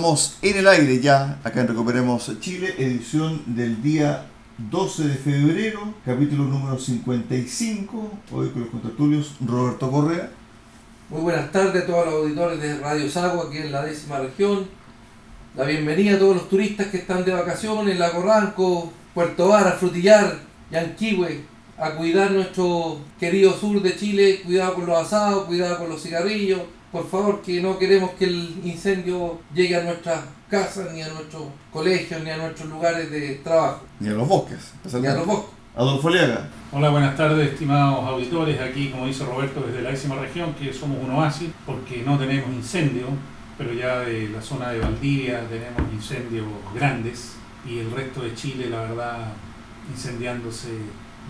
Estamos en el aire ya, acá en Recuperemos Chile, edición del día 12 de febrero, capítulo número 55, hoy con los contertulios Roberto Correa. Muy buenas tardes a todos los auditores de Radio Sagua, aquí en la décima región. La bienvenida a todos los turistas que están de vacaciones, Lago Ranco, Puerto Vara, Frutillar, Yanquihue, a cuidar nuestro querido sur de Chile, cuidado con los asados, cuidado con los cigarrillos, por favor, que no queremos que el incendio llegue a nuestras casas, ni a nuestros colegios, ni a nuestros lugares de trabajo. Ni a los bosques. Ni a los bosques. Adolfo Liaga. Hola, buenas tardes, estimados auditores. Aquí, como dice Roberto, desde la décima región, que somos un oasis, porque no tenemos incendio, pero ya de la zona de Valdivia tenemos incendios grandes y el resto de Chile, la verdad, incendiándose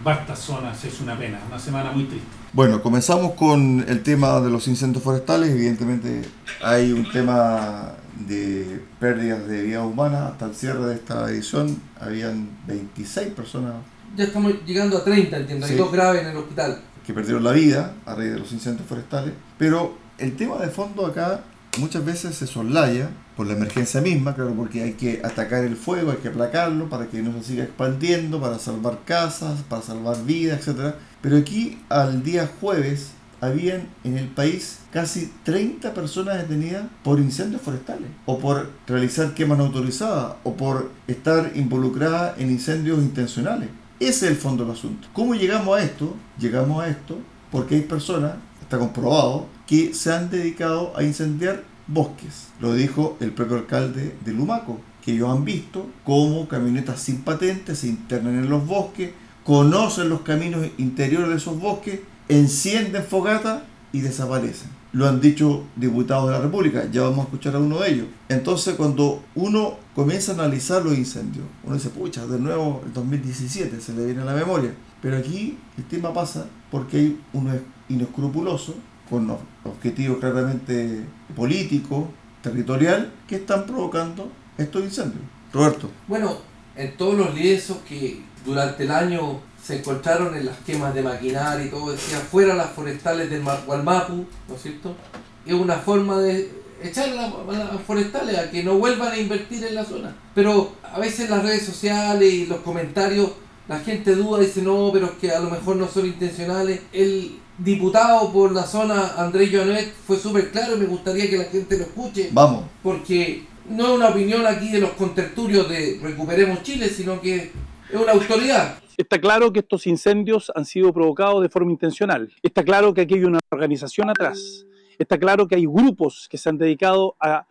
vastas zonas, es una pena, una semana muy triste. Bueno, comenzamos con el tema de los incendios forestales. Evidentemente hay un tema de pérdidas de vida humana. Hasta el cierre de esta edición habían 26 personas Ya estamos llegando a 30, entiendo. Sí. Hay dos graves en el hospital. que perdieron la vida a raíz de los incendios forestales. Pero el tema de fondo acá muchas veces se soslaya por la emergencia misma, claro, porque hay que atacar el fuego, hay que aplacarlo para que no se siga expandiendo, para salvar casas, para salvar vidas, etc. Pero aquí al día jueves habían en el país casi 30 personas detenidas por incendios forestales, o por realizar quemas no autorizadas, o por estar involucradas en incendios intencionales. Ese es el fondo del asunto. ¿Cómo llegamos a esto? Llegamos a esto porque hay personas, está comprobado, que se han dedicado a incendiar bosques. Lo dijo el propio alcalde de Lumaco, que ellos han visto cómo camionetas sin patentes se internan en los bosques, conocen los caminos interiores de esos bosques, encienden fogata y desaparecen. Lo han dicho diputados de la República, ya vamos a escuchar a uno de ellos. Entonces cuando uno comienza a analizar los incendios, uno dice, pucha, de nuevo el 2017 se le viene a la memoria. Pero aquí el tema pasa porque hay uno inescrupuloso, con ob- objetivos claramente políticos, territorial, que están provocando estos incendios. Roberto. Bueno, en todos los lienzos que durante el año se encontraron en las quemas de maquinaria y todo, decía fuera las forestales del Ma- Gualmapu, ¿no es cierto? Es una forma de echar las, las forestales a que no vuelvan a invertir en la zona. Pero a veces las redes sociales y los comentarios la gente duda, dice no, pero que a lo mejor no son intencionales. El diputado por la zona, Andrés Joanet, fue súper claro y me gustaría que la gente lo escuche Vamos. porque no es una opinión aquí de los contertulios de Recuperemos Chile, sino que es una autoridad. Está claro que estos incendios han sido provocados de forma intencional. Está claro que aquí hay una organización atrás. Está claro que hay grupos que se han dedicado a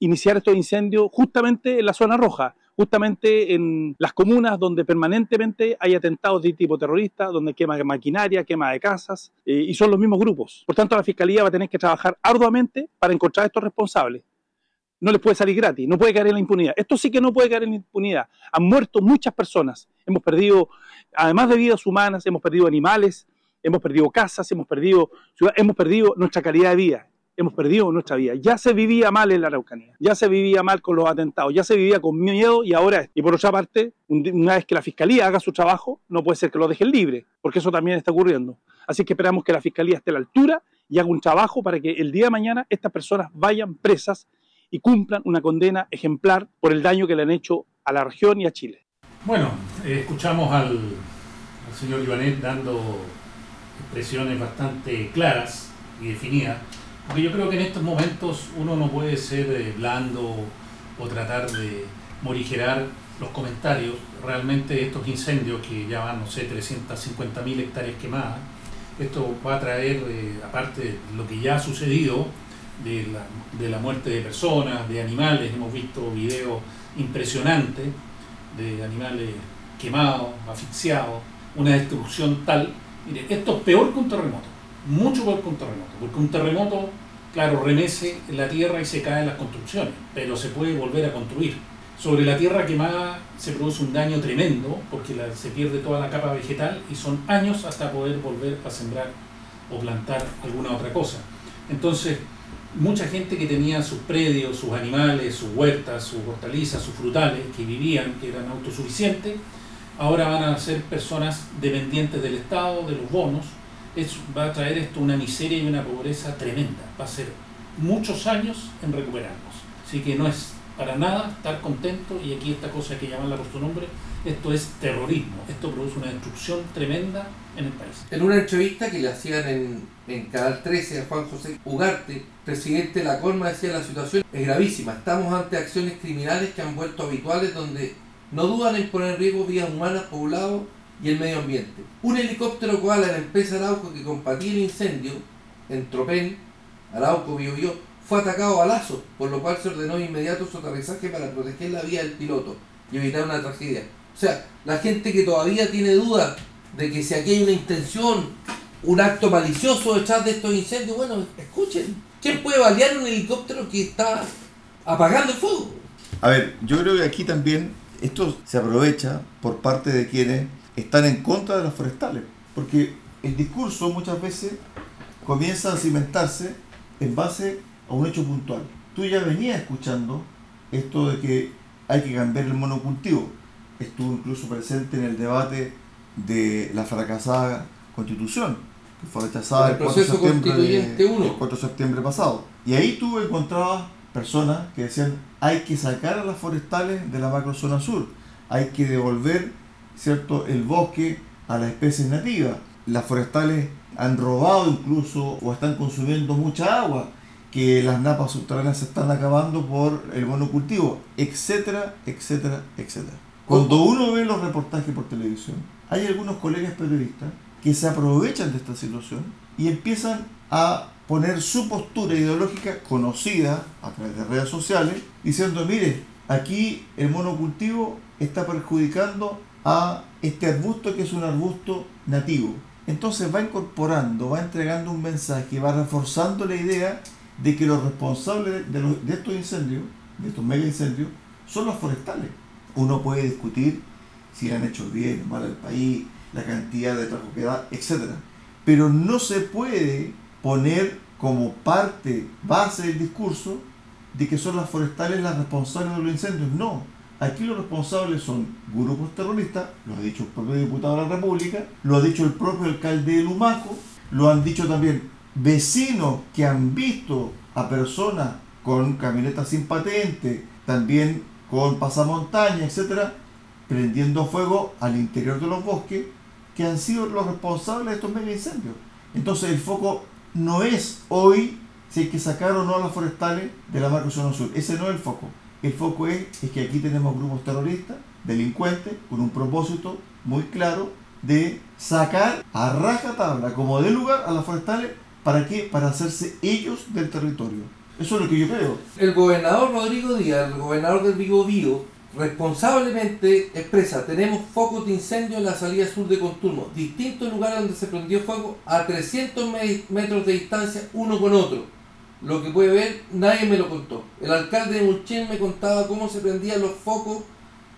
iniciar estos incendios justamente en la zona roja, justamente en las comunas donde permanentemente hay atentados de tipo terrorista, donde quema de maquinaria, quema de casas, eh, y son los mismos grupos. Por tanto, la Fiscalía va a tener que trabajar arduamente para encontrar a estos responsables. No les puede salir gratis, no puede caer en la impunidad. Esto sí que no puede caer en la impunidad. Han muerto muchas personas. Hemos perdido, además de vidas humanas, hemos perdido animales, hemos perdido casas, hemos perdido ciudad, hemos perdido nuestra calidad de vida, hemos perdido nuestra vida. Ya se vivía mal en la Araucanía, ya se vivía mal con los atentados, ya se vivía con miedo y ahora es. Y por otra parte, una vez que la fiscalía haga su trabajo, no puede ser que lo dejen libre, porque eso también está ocurriendo. Así que esperamos que la fiscalía esté a la altura y haga un trabajo para que el día de mañana estas personas vayan presas y cumplan una condena ejemplar por el daño que le han hecho a la región y a Chile. Bueno, eh, escuchamos al, al señor Ivanet dando expresiones bastante claras y definidas, porque yo creo que en estos momentos uno no puede ser eh, blando o tratar de morigerar los comentarios. Realmente estos incendios que ya van, no sé, 350.000 hectáreas quemadas, esto va a traer, eh, aparte de lo que ya ha sucedido, de la, de la muerte de personas, de animales, hemos visto videos impresionantes de animales quemados, asfixiados, una destrucción tal. Mire, esto es peor que un terremoto, mucho peor que un terremoto, porque un terremoto, claro, remece la tierra y se caen las construcciones, pero se puede volver a construir. Sobre la tierra quemada se produce un daño tremendo porque se pierde toda la capa vegetal y son años hasta poder volver a sembrar o plantar alguna otra cosa. Entonces, mucha gente que tenía sus predios, sus animales, sus huertas, sus hortalizas, sus frutales, que vivían, que eran autosuficientes, ahora van a ser personas dependientes del Estado, de los bonos. Eso va a traer esto una miseria y una pobreza tremenda. Va a ser muchos años en recuperarnos. Así que no es para nada estar contento y aquí esta cosa hay que llamarla por su nombre, esto es terrorismo, esto produce una destrucción tremenda en el país. En una entrevista que le hacían en, en Canal 13 a Juan José Ugarte, presidente de la Colma decía la situación es gravísima, estamos ante acciones criminales que han vuelto habituales donde no dudan en poner en riesgo vidas humanas, poblados y el medio ambiente. Un helicóptero cual a la empresa Arauco que combatía el incendio en Tropén, Arauco Biobío, fue atacado a balazo, por lo cual se ordenó inmediato su aterrizaje para proteger la vida del piloto y evitar una tragedia. O sea, la gente que todavía tiene dudas de que si aquí hay una intención, un acto malicioso detrás de estos incendios, bueno, escuchen, ¿quién puede balear un helicóptero que está apagando el fuego? A ver, yo creo que aquí también esto se aprovecha por parte de quienes están en contra de las forestales, porque el discurso muchas veces comienza a cimentarse en base a un hecho puntual. Tú ya venías escuchando esto de que hay que cambiar el monocultivo. Estuvo incluso presente en el debate de la fracasada constitución, que fue rechazada el, 4 de, septiembre el 4 de septiembre pasado. Y ahí tú encontrabas personas que decían hay que sacar a las forestales de la macrozona sur, hay que devolver cierto el bosque a las especies nativas. Las forestales han robado incluso o están consumiendo mucha agua que las napas subterráneas se están acabando por el monocultivo, etcétera, etcétera, etcétera. Cuando uno ve los reportajes por televisión, hay algunos colegas periodistas que se aprovechan de esta situación y empiezan a poner su postura ideológica conocida a través de redes sociales, diciendo, mire, aquí el monocultivo está perjudicando a este arbusto que es un arbusto nativo. Entonces va incorporando, va entregando un mensaje, va reforzando la idea de que los responsables de, estos incendios, de estos mega incendios, son los forestales. Uno puede discutir si han hecho bien o mal al país, la cantidad de trabajo que da, etc. Pero no se puede poner como parte, base del discurso, de que son las forestales las responsables de los incendios. No, aquí los responsables son grupos terroristas, lo ha dicho el propio diputado de la República, lo ha dicho el propio alcalde de Lumaco, lo han dicho también vecinos que han visto a personas con camionetas sin patente, también con pasamontaña, etcétera, prendiendo fuego al interior de los bosques, que han sido los responsables de estos mega incendios. Entonces el foco no es hoy si hay que sacar o no a las forestales de la marca zona sur. Ese no es el foco. El foco es, es que aquí tenemos grupos terroristas, delincuentes, con un propósito muy claro de sacar a rajatabla, como de lugar, a las forestales ¿Para qué? Para hacerse ellos del territorio. Eso es lo que yo creo. El gobernador Rodrigo Díaz, el gobernador del Vigo Bío, responsablemente expresa, tenemos focos de incendio en la salida sur de Conturmo, distintos lugares donde se prendió fuego a 300 metros de distancia uno con otro. Lo que puede ver, nadie me lo contó. El alcalde de Mulchen me contaba cómo se prendían los focos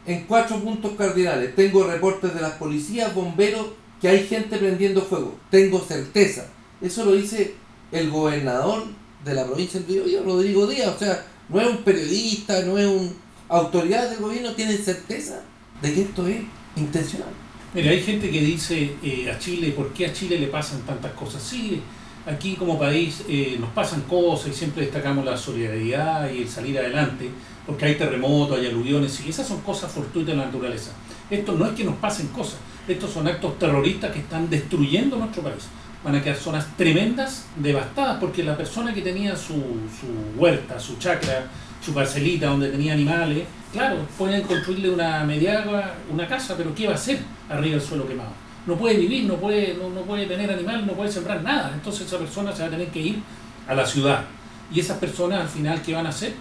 en cuatro puntos cardinales. Tengo reportes de las policías, bomberos, que hay gente prendiendo fuego. Tengo certeza eso lo dice el gobernador de la provincia del Biobío, Rodrigo Díaz. O sea, no es un periodista, no es un autoridad del gobierno, tienen certeza de que esto es intencional. Mira, hay gente que dice eh, a Chile, ¿por qué a Chile le pasan tantas cosas? Sí, aquí como país eh, nos pasan cosas y siempre destacamos la solidaridad y el salir adelante, porque hay terremotos, hay aluviones, y esas son cosas fortuitas de la naturaleza. Esto no es que nos pasen cosas, estos son actos terroristas que están destruyendo nuestro país van a quedar zonas tremendas, devastadas, porque la persona que tenía su, su huerta, su chacra, su parcelita donde tenía animales, claro, pueden construirle una mediagua, una casa, pero ¿qué va a hacer arriba del suelo quemado? No puede vivir, no puede, no, no puede tener animal, no puede sembrar nada. Entonces esa persona se va a tener que ir a la ciudad. Y esas personas al final, ¿qué van a hacer?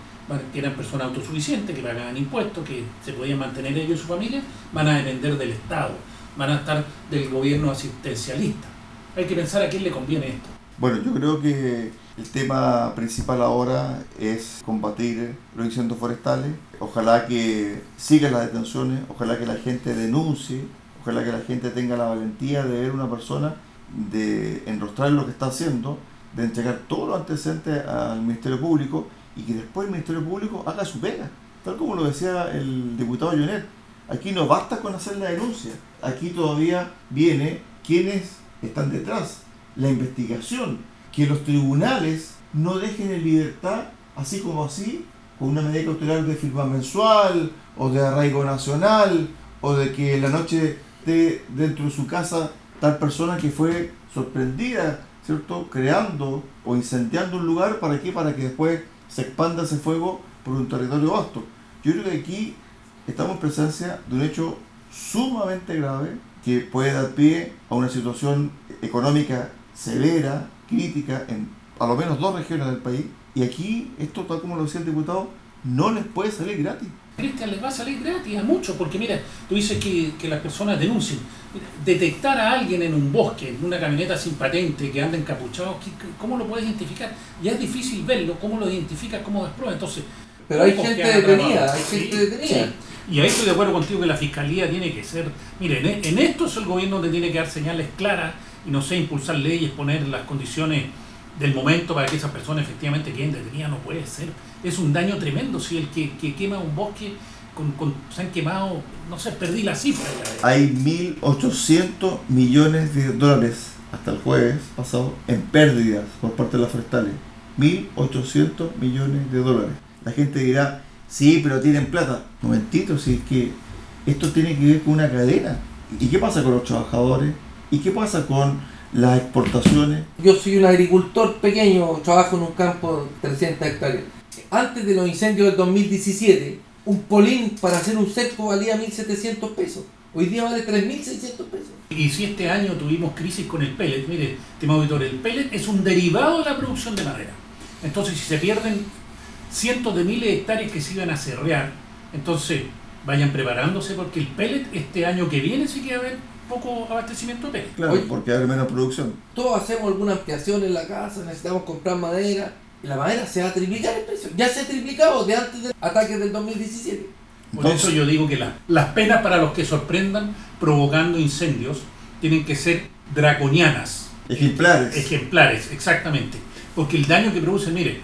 que eran personas autosuficientes, que pagaban impuestos, que se podían mantener ellos y su familia, van a depender del Estado, van a estar del gobierno asistencialista hay que pensar a quién le conviene esto. Bueno, yo creo que El tema principal ahora es combatir los incendios forestales. Ojalá que sigan las detenciones, ojalá que la gente denuncie, ojalá que la gente tenga la valentía de ver una persona, de enrostrar lo que está haciendo, de entregar todos los antecedentes al Ministerio Público y que después el Ministerio Público haga su pega. Tal como lo decía el diputado Jonet, aquí no basta con hacer la denuncia, aquí todavía viene quienes están detrás, la investigación, que los tribunales no dejen en libertad, así como así, con una medida cautelar de firma mensual o de arraigo nacional o de que la noche esté dentro de su casa tal persona que fue sorprendida, ¿cierto? Creando o incendiando un lugar, ¿para? Para que después se expanda ese fuego por un territorio vasto. Yo creo que aquí estamos en presencia de un hecho sumamente grave que puede dar pie a una situación económica severa, crítica, en a menos dos regiones del país. Y aquí, esto tal como lo decía el diputado, no les puede salir gratis. Cristian, les va a salir gratis a muchos, porque mira, tú dices que, que las personas denuncien. detectar a alguien en un bosque, en una camioneta sin patente, que anda encapuchado, ¿cómo lo puedes identificar? Ya es difícil verlo, ¿cómo lo identificas? ¿Cómo desprobas? Entonces, pero hay gente detenida, hay gente detenida. Y ahí estoy de acuerdo contigo que la fiscalía tiene que ser. Mire, en, en esto es el gobierno donde tiene que dar señales claras y no sé, impulsar leyes, poner las condiciones del momento para que esas personas efectivamente queden detenidas, no puede ser. Es un daño tremendo si el que, que quema un bosque con, se han quemado, no sé, perdí la cifra. Hay 1.800 millones de dólares hasta el jueves pasado en pérdidas por parte de las forestales. 1.800 millones de dólares. La gente dirá, sí, pero tienen plata. Momentito, si es que esto tiene que ver con una cadena. ¿Y qué pasa con los trabajadores? ¿Y qué pasa con las exportaciones? Yo soy un agricultor pequeño, trabajo en un campo de 300 hectáreas. Antes de los incendios del 2017, un polín para hacer un cerco valía 1.700 pesos. Hoy día vale 3.600 pesos. Y si este año tuvimos crisis con el pellet, mire, tema auditor, el pellet es un derivado de la producción de madera. Entonces, si se pierden cientos de miles de hectáreas que se iban a cerrear, entonces vayan preparándose porque el pellet este año que viene sí que va a haber poco abastecimiento de. Claro, porque hay menos producción. Todos hacemos alguna ampliación en la casa, necesitamos comprar madera, y la madera se va a triplicar el precio. Ya se ha triplicado de antes del ataque del 2017. Por eso yo digo que las penas para los que sorprendan provocando incendios tienen que ser draconianas. Ejemplares. Ejemplares, exactamente. Porque el daño que produce, mire,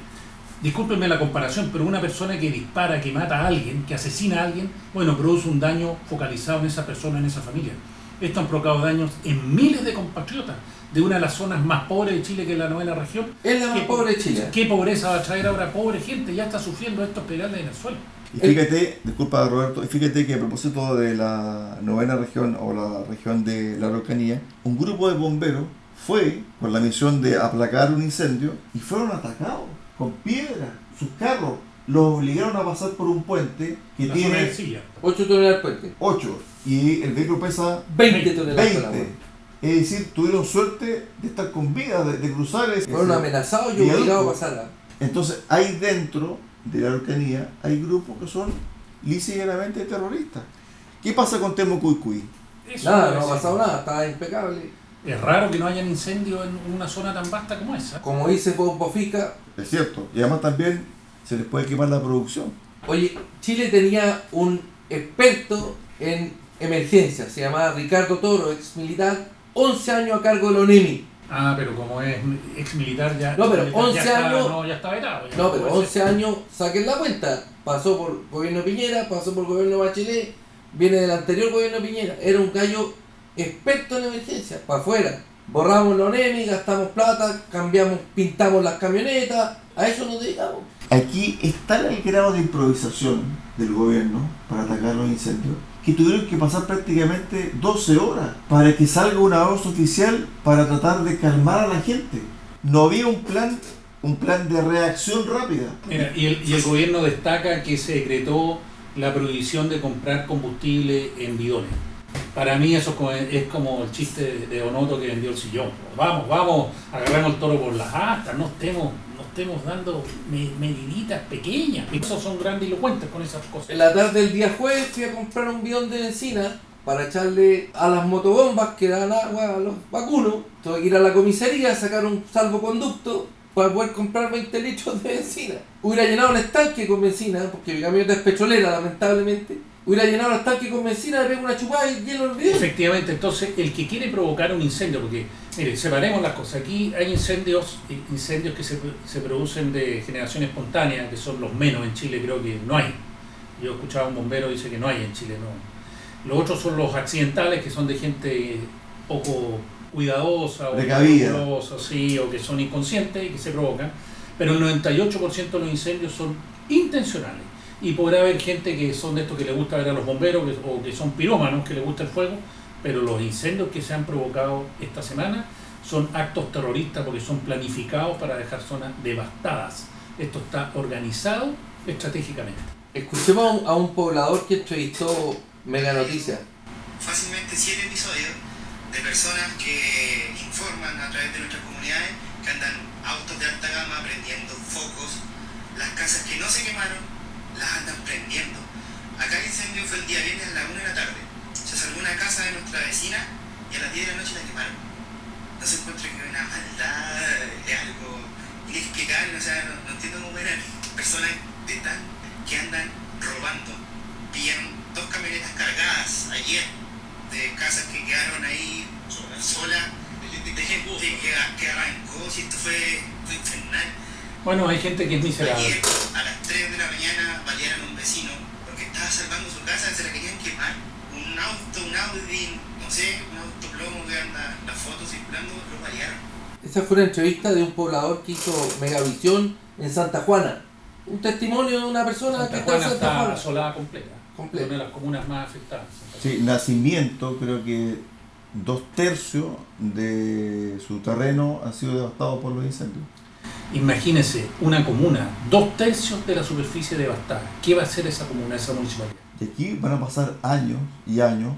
discúlpenme la comparación, pero una persona que dispara, que mata a alguien, que asesina a alguien, bueno, produce un daño focalizado en esa persona, en esa familia. Esto han provocado daños en miles de compatriotas de una de las zonas más pobres de Chile, que es la novena región. Es la más pobre de Chile. ¿Qué pobreza va a traer ahora? Pobre gente, ya está sufriendo estos pedales en el suelo. Y fíjate, disculpa Roberto, y fíjate que a propósito de la novena región o la región de la Araucanía, un grupo de bomberos fue con la misión de aplacar un incendio y fueron atacados con piedras, sus carros. Los obligaron a pasar por un puente que tiene 8 toneladas de puente. 8 y el vehículo pesa 20 toneladas. 20. Es decir, tuvieron suerte de estar con vida, de, cruzar ese. Fueron amenazados y obligados a pasar. Entonces, hay dentro de la Araucanía, hay grupos que son lícitamente terroristas. ¿Qué pasa con Temo Cuy Nada, no ha pasado nada, está impecable. Es raro que no hayan incendios en una zona tan vasta como esa. Como dice Bofica. Es cierto, y además también se les puede quemar la producción. Oye, Chile tenía un experto en emergencia, se llamaba Ricardo Toro, ex militar, 11 años a cargo de la ONEMI. Ah, pero como es ex militar ya. No, pero 11 años. no, ya está vetado. no, pero 11 años, saquen la cuenta. Pasó por gobierno Piñera, pasó por gobierno Bachelet, viene del anterior gobierno Piñera. Era un gallo experto en emergencia, para afuera. Borramos la ONEMI, gastamos plata, cambiamos, pintamos las camionetas, a eso nos dedicamos. Aquí está el grado de improvisación del gobierno para atacar los incendios que tuvieron que pasar prácticamente 12 horas para que salga una voz oficial para tratar de calmar a la gente. No había un plan, un plan de reacción rápida. y, el, y el gobierno destaca que se decretó la prohibición de comprar combustible en bidones. Para mí eso es como el chiste de Onoto que vendió el sillón. Vamos, vamos, agarramos el toro por las astas, no estemos estemos dando mediditas pequeñas. Y esos son grandilocuentes con esas cosas. En la tarde del día jueves fui a comprar un bidón de benzina para echarle a las motobombas que dan agua a los vacunos. Tuve que ir a la comisaría a sacar un salvoconducto para poder comprar 20 litros de benzina. Hubiera llenado el estanque con benzina, porque mi camioneta es petrolera, lamentablemente. Hubiera llenado el estanque con benzina, le pego una chupada y lleno el video. Efectivamente, entonces el que quiere provocar un incendio, porque, mire, separemos las cosas. Aquí hay incendios, incendios que se, se producen de generación espontánea, que son los menos en Chile, creo que no hay. Yo escuchaba a un bombero dice que no hay en Chile, no. Los otros son los accidentales, que son de gente poco cuidadosa o escrupulosa, sí, o que son inconscientes y que se provocan. Pero el 98% de los incendios son intencionales. Y podrá haber gente que son de estos que le gusta ver a los bomberos que- o que son pirómanos, que les gusta el fuego, pero los incendios que se han provocado esta semana son actos terroristas porque son planificados para dejar zonas devastadas. Esto está organizado estratégicamente. Escuchemos a un, a un poblador que entrevistó Mega Noticias. fácilmente siete episodios de personas que informan a través de nuestras comunidades que andan autos de alta gama prendiendo focos, las casas que no se quemaron las andan prendiendo. Acá el incendio fue el día viernes a la 1 de la tarde. Se salvó una casa de nuestra vecina y a las 10 de la noche la quemaron. No se encuentra que es una maldad, es algo inexplicable, o sea, no, no entiendo cómo eran personas de tan que andan robando. Pillaron dos camionetas cargadas ayer de casas que quedaron ahí solas, de gente que, que arrancó, si esto fue, fue infernal. Bueno, hay gente que es miserable. Ayer a las 3 de la mañana balearon a un vecino porque estaba salvando su casa, se la querían quemar. Un auto, un Audi, no sé, un auto plomo que anda las fotos circulando, lo balearon. Esa fue una entrevista de un poblador que hizo Megavisión en Santa Juana. Un testimonio de una persona que está en Juana Santa está Juana. asolada completa. Completa. Una de las comunas más afectadas. Sí, nacimiento, creo que dos tercios de su terreno han sido devastados por los incendios. Imagínese una comuna, dos tercios de la superficie devastada. ¿Qué va a hacer esa comuna, esa municipalidad? Y aquí van a pasar años y años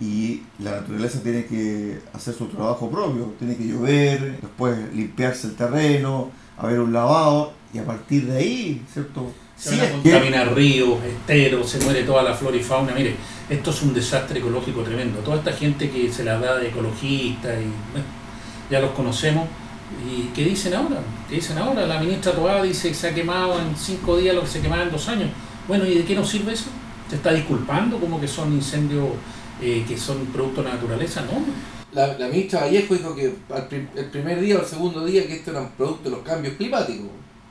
y la naturaleza tiene que hacer su trabajo propio. Tiene que llover, después limpiarse el terreno, haber un lavado y a partir de ahí, ¿cierto? Se Sí, van a contaminar ríos, esteros, se muere toda la flora y fauna. Mire, esto es un desastre ecológico tremendo. Toda esta gente que se la da de ecologista y bueno, ya los conocemos. ¿Y qué dicen ahora? ¿Qué dicen ahora? La ministra Toá dice que se ha quemado en cinco días lo que se quemaba en dos años. Bueno, ¿y de qué nos sirve eso? ¿Se está disculpando como que son incendios eh, que son producto de la naturaleza? No. La, la ministra Vallejo dijo que al prim- el primer día o el segundo día que esto era un producto de los cambios climáticos.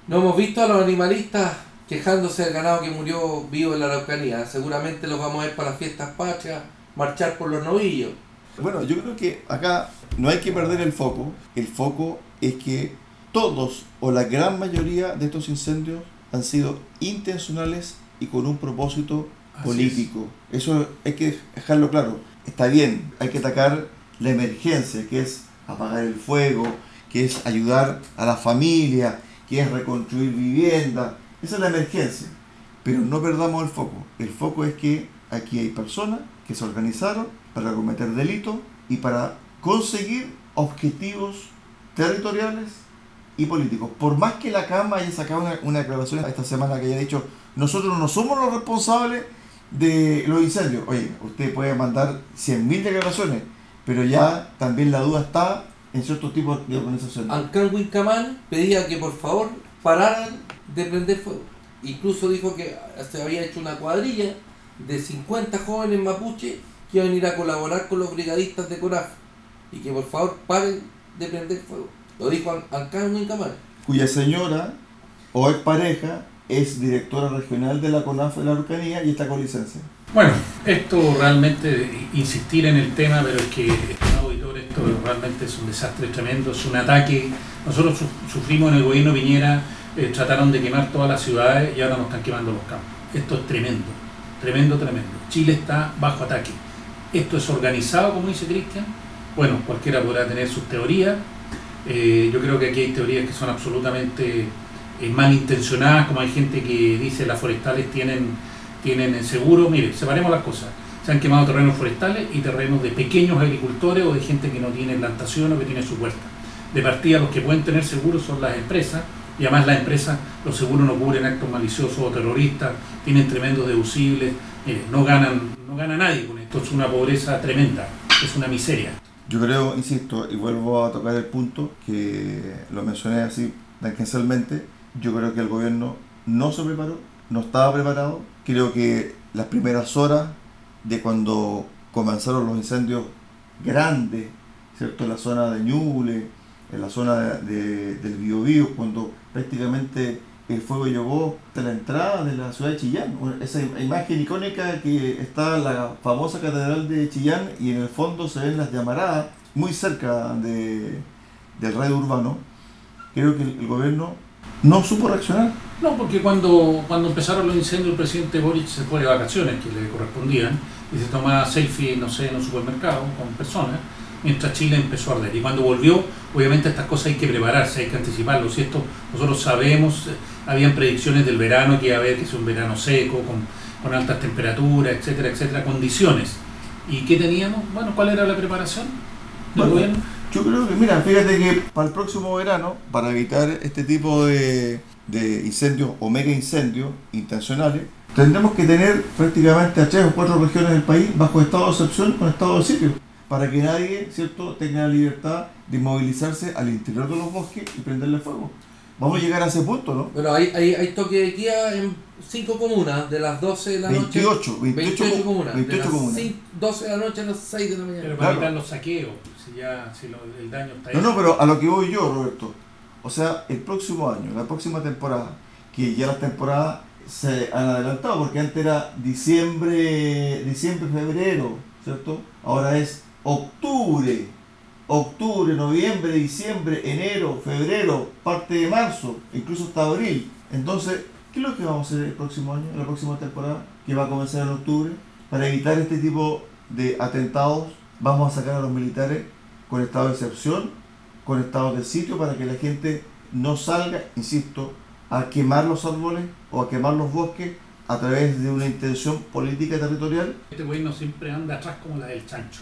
No hemos visto a los animalistas quejándose del ganado que murió vivo en la Araucanía. Seguramente los vamos a ver para las fiestas patrias, marchar por los novillos. Bueno, yo creo que acá no hay que perder el foco. El foco es que todos o la gran mayoría de estos incendios han sido intencionales y con un propósito Político. Eso hay que dejarlo claro. Está bien, hay que atacar la emergencia, que es apagar el fuego, que es ayudar a la familia, que es reconstruir vivienda. Esa es la emergencia. Pero no perdamos el foco. El foco es que aquí hay personas que se organizaron para cometer delitos y para conseguir objetivos territoriales y políticos. Por más que la Cama haya sacado una, una declaración esta semana que haya dicho, nosotros no somos los responsables de los incendios. Oye, usted puede mandar 100.000 declaraciones, pero ya también la duda está en ciertos tipos de organizaciones. Ancán Wincamán pedía que por favor pararan de prender fuego. Incluso dijo que se había hecho una cuadrilla de 50 jóvenes mapuche que iban a ir a colaborar con los brigadistas de CORAF y que por favor paren de prender fuego. Lo dijo An- Ancán Wincamán. cuya señora o expareja es directora regional de la CONAF de la Araucanía y está con licencia. Bueno, esto realmente, insistir en el tema, pero es que, auditor, esto realmente es un desastre tremendo, es un ataque. Nosotros su- sufrimos en el gobierno Piñera, eh, trataron de quemar todas las ciudades y ahora nos están quemando los campos. Esto es tremendo, tremendo, tremendo. Chile está bajo ataque. Esto es organizado, como dice Cristian. Bueno, cualquiera podrá tener sus teorías. Eh, yo creo que aquí hay teorías que son absolutamente eh, malintencionadas, como hay gente que dice las forestales tienen tienen seguro, mire, separemos las cosas. Se han quemado terrenos forestales y terrenos de pequeños agricultores o de gente que no tiene plantación o que tiene su huerta. De partida, los que pueden tener seguros son las empresas, y además las empresas, los seguros no cubren actos maliciosos o terroristas, tienen tremendos deducibles, no ganan, no gana nadie con esto, es una pobreza tremenda, es una miseria. Yo creo, insisto, y vuelvo a tocar el punto que lo mencioné así tangencialmente, yo creo que el gobierno no se preparó, no estaba preparado. Creo que las primeras horas de cuando comenzaron los incendios grandes, ¿cierto? En la zona de Ñuble, en la zona de, del Biobío, cuando prácticamente el fuego llegó a la entrada de la ciudad de Chillán. Esa imagen icónica que está en la famosa catedral de Chillán y en el fondo se ven las llamaradas muy cerca de, del radio urbano. Creo que el gobierno no supo reaccionar. No, porque cuando, cuando empezaron los incendios el presidente Boric se fue de vacaciones que le correspondían y se tomaba selfie, no sé, en un supermercado con personas, mientras Chile empezó a arder. Y cuando volvió, obviamente estas cosas hay que prepararse, hay que anticiparlo. Si esto nosotros sabemos, eh, habían predicciones del verano que iba a haber que es un verano seco, con, con altas temperaturas, etcétera, etcétera, condiciones. ¿Y qué teníamos? Bueno, ¿cuál era la preparación del gobierno? Yo creo que, mira, fíjate que para el próximo verano, para evitar este tipo de, de incendios o mega incendios intencionales, tendremos que tener prácticamente a tres o cuatro regiones del país bajo estado de excepción con estado de sitio, para que nadie ¿cierto? tenga la libertad de movilizarse al interior de los bosques y prenderle fuego. Vamos a llegar a ese punto, ¿no? Bueno, hay, hay, hay toque de queda en cinco comunas, de las 12 de la 28, noche. 28, 28 comunas. 28 de las comunas. 5, 12 de la noche a las 6 de la mañana. Pero para Claro. evitar los saqueos, si ya si lo- el daño está No, hecho. no, pero a lo que voy yo, Roberto. O sea, el próximo año, la próxima temporada, que ya las temporadas se han adelantado, porque antes era diciembre, diciembre, febrero, ¿cierto? Ahora es octubre, octubre, noviembre, diciembre, enero, febrero, parte de marzo, incluso hasta abril. Entonces, ¿qué es lo que vamos a hacer el próximo año, la próxima temporada, que va a comenzar en octubre? Para evitar este tipo de atentados, vamos a sacar a los militares con estado de excepción, con estado de sitio, para que la gente no salga, insisto, a quemar los árboles o a quemar los bosques a través de una intención política territorial. Este gobierno siempre anda atrás como la del chancho.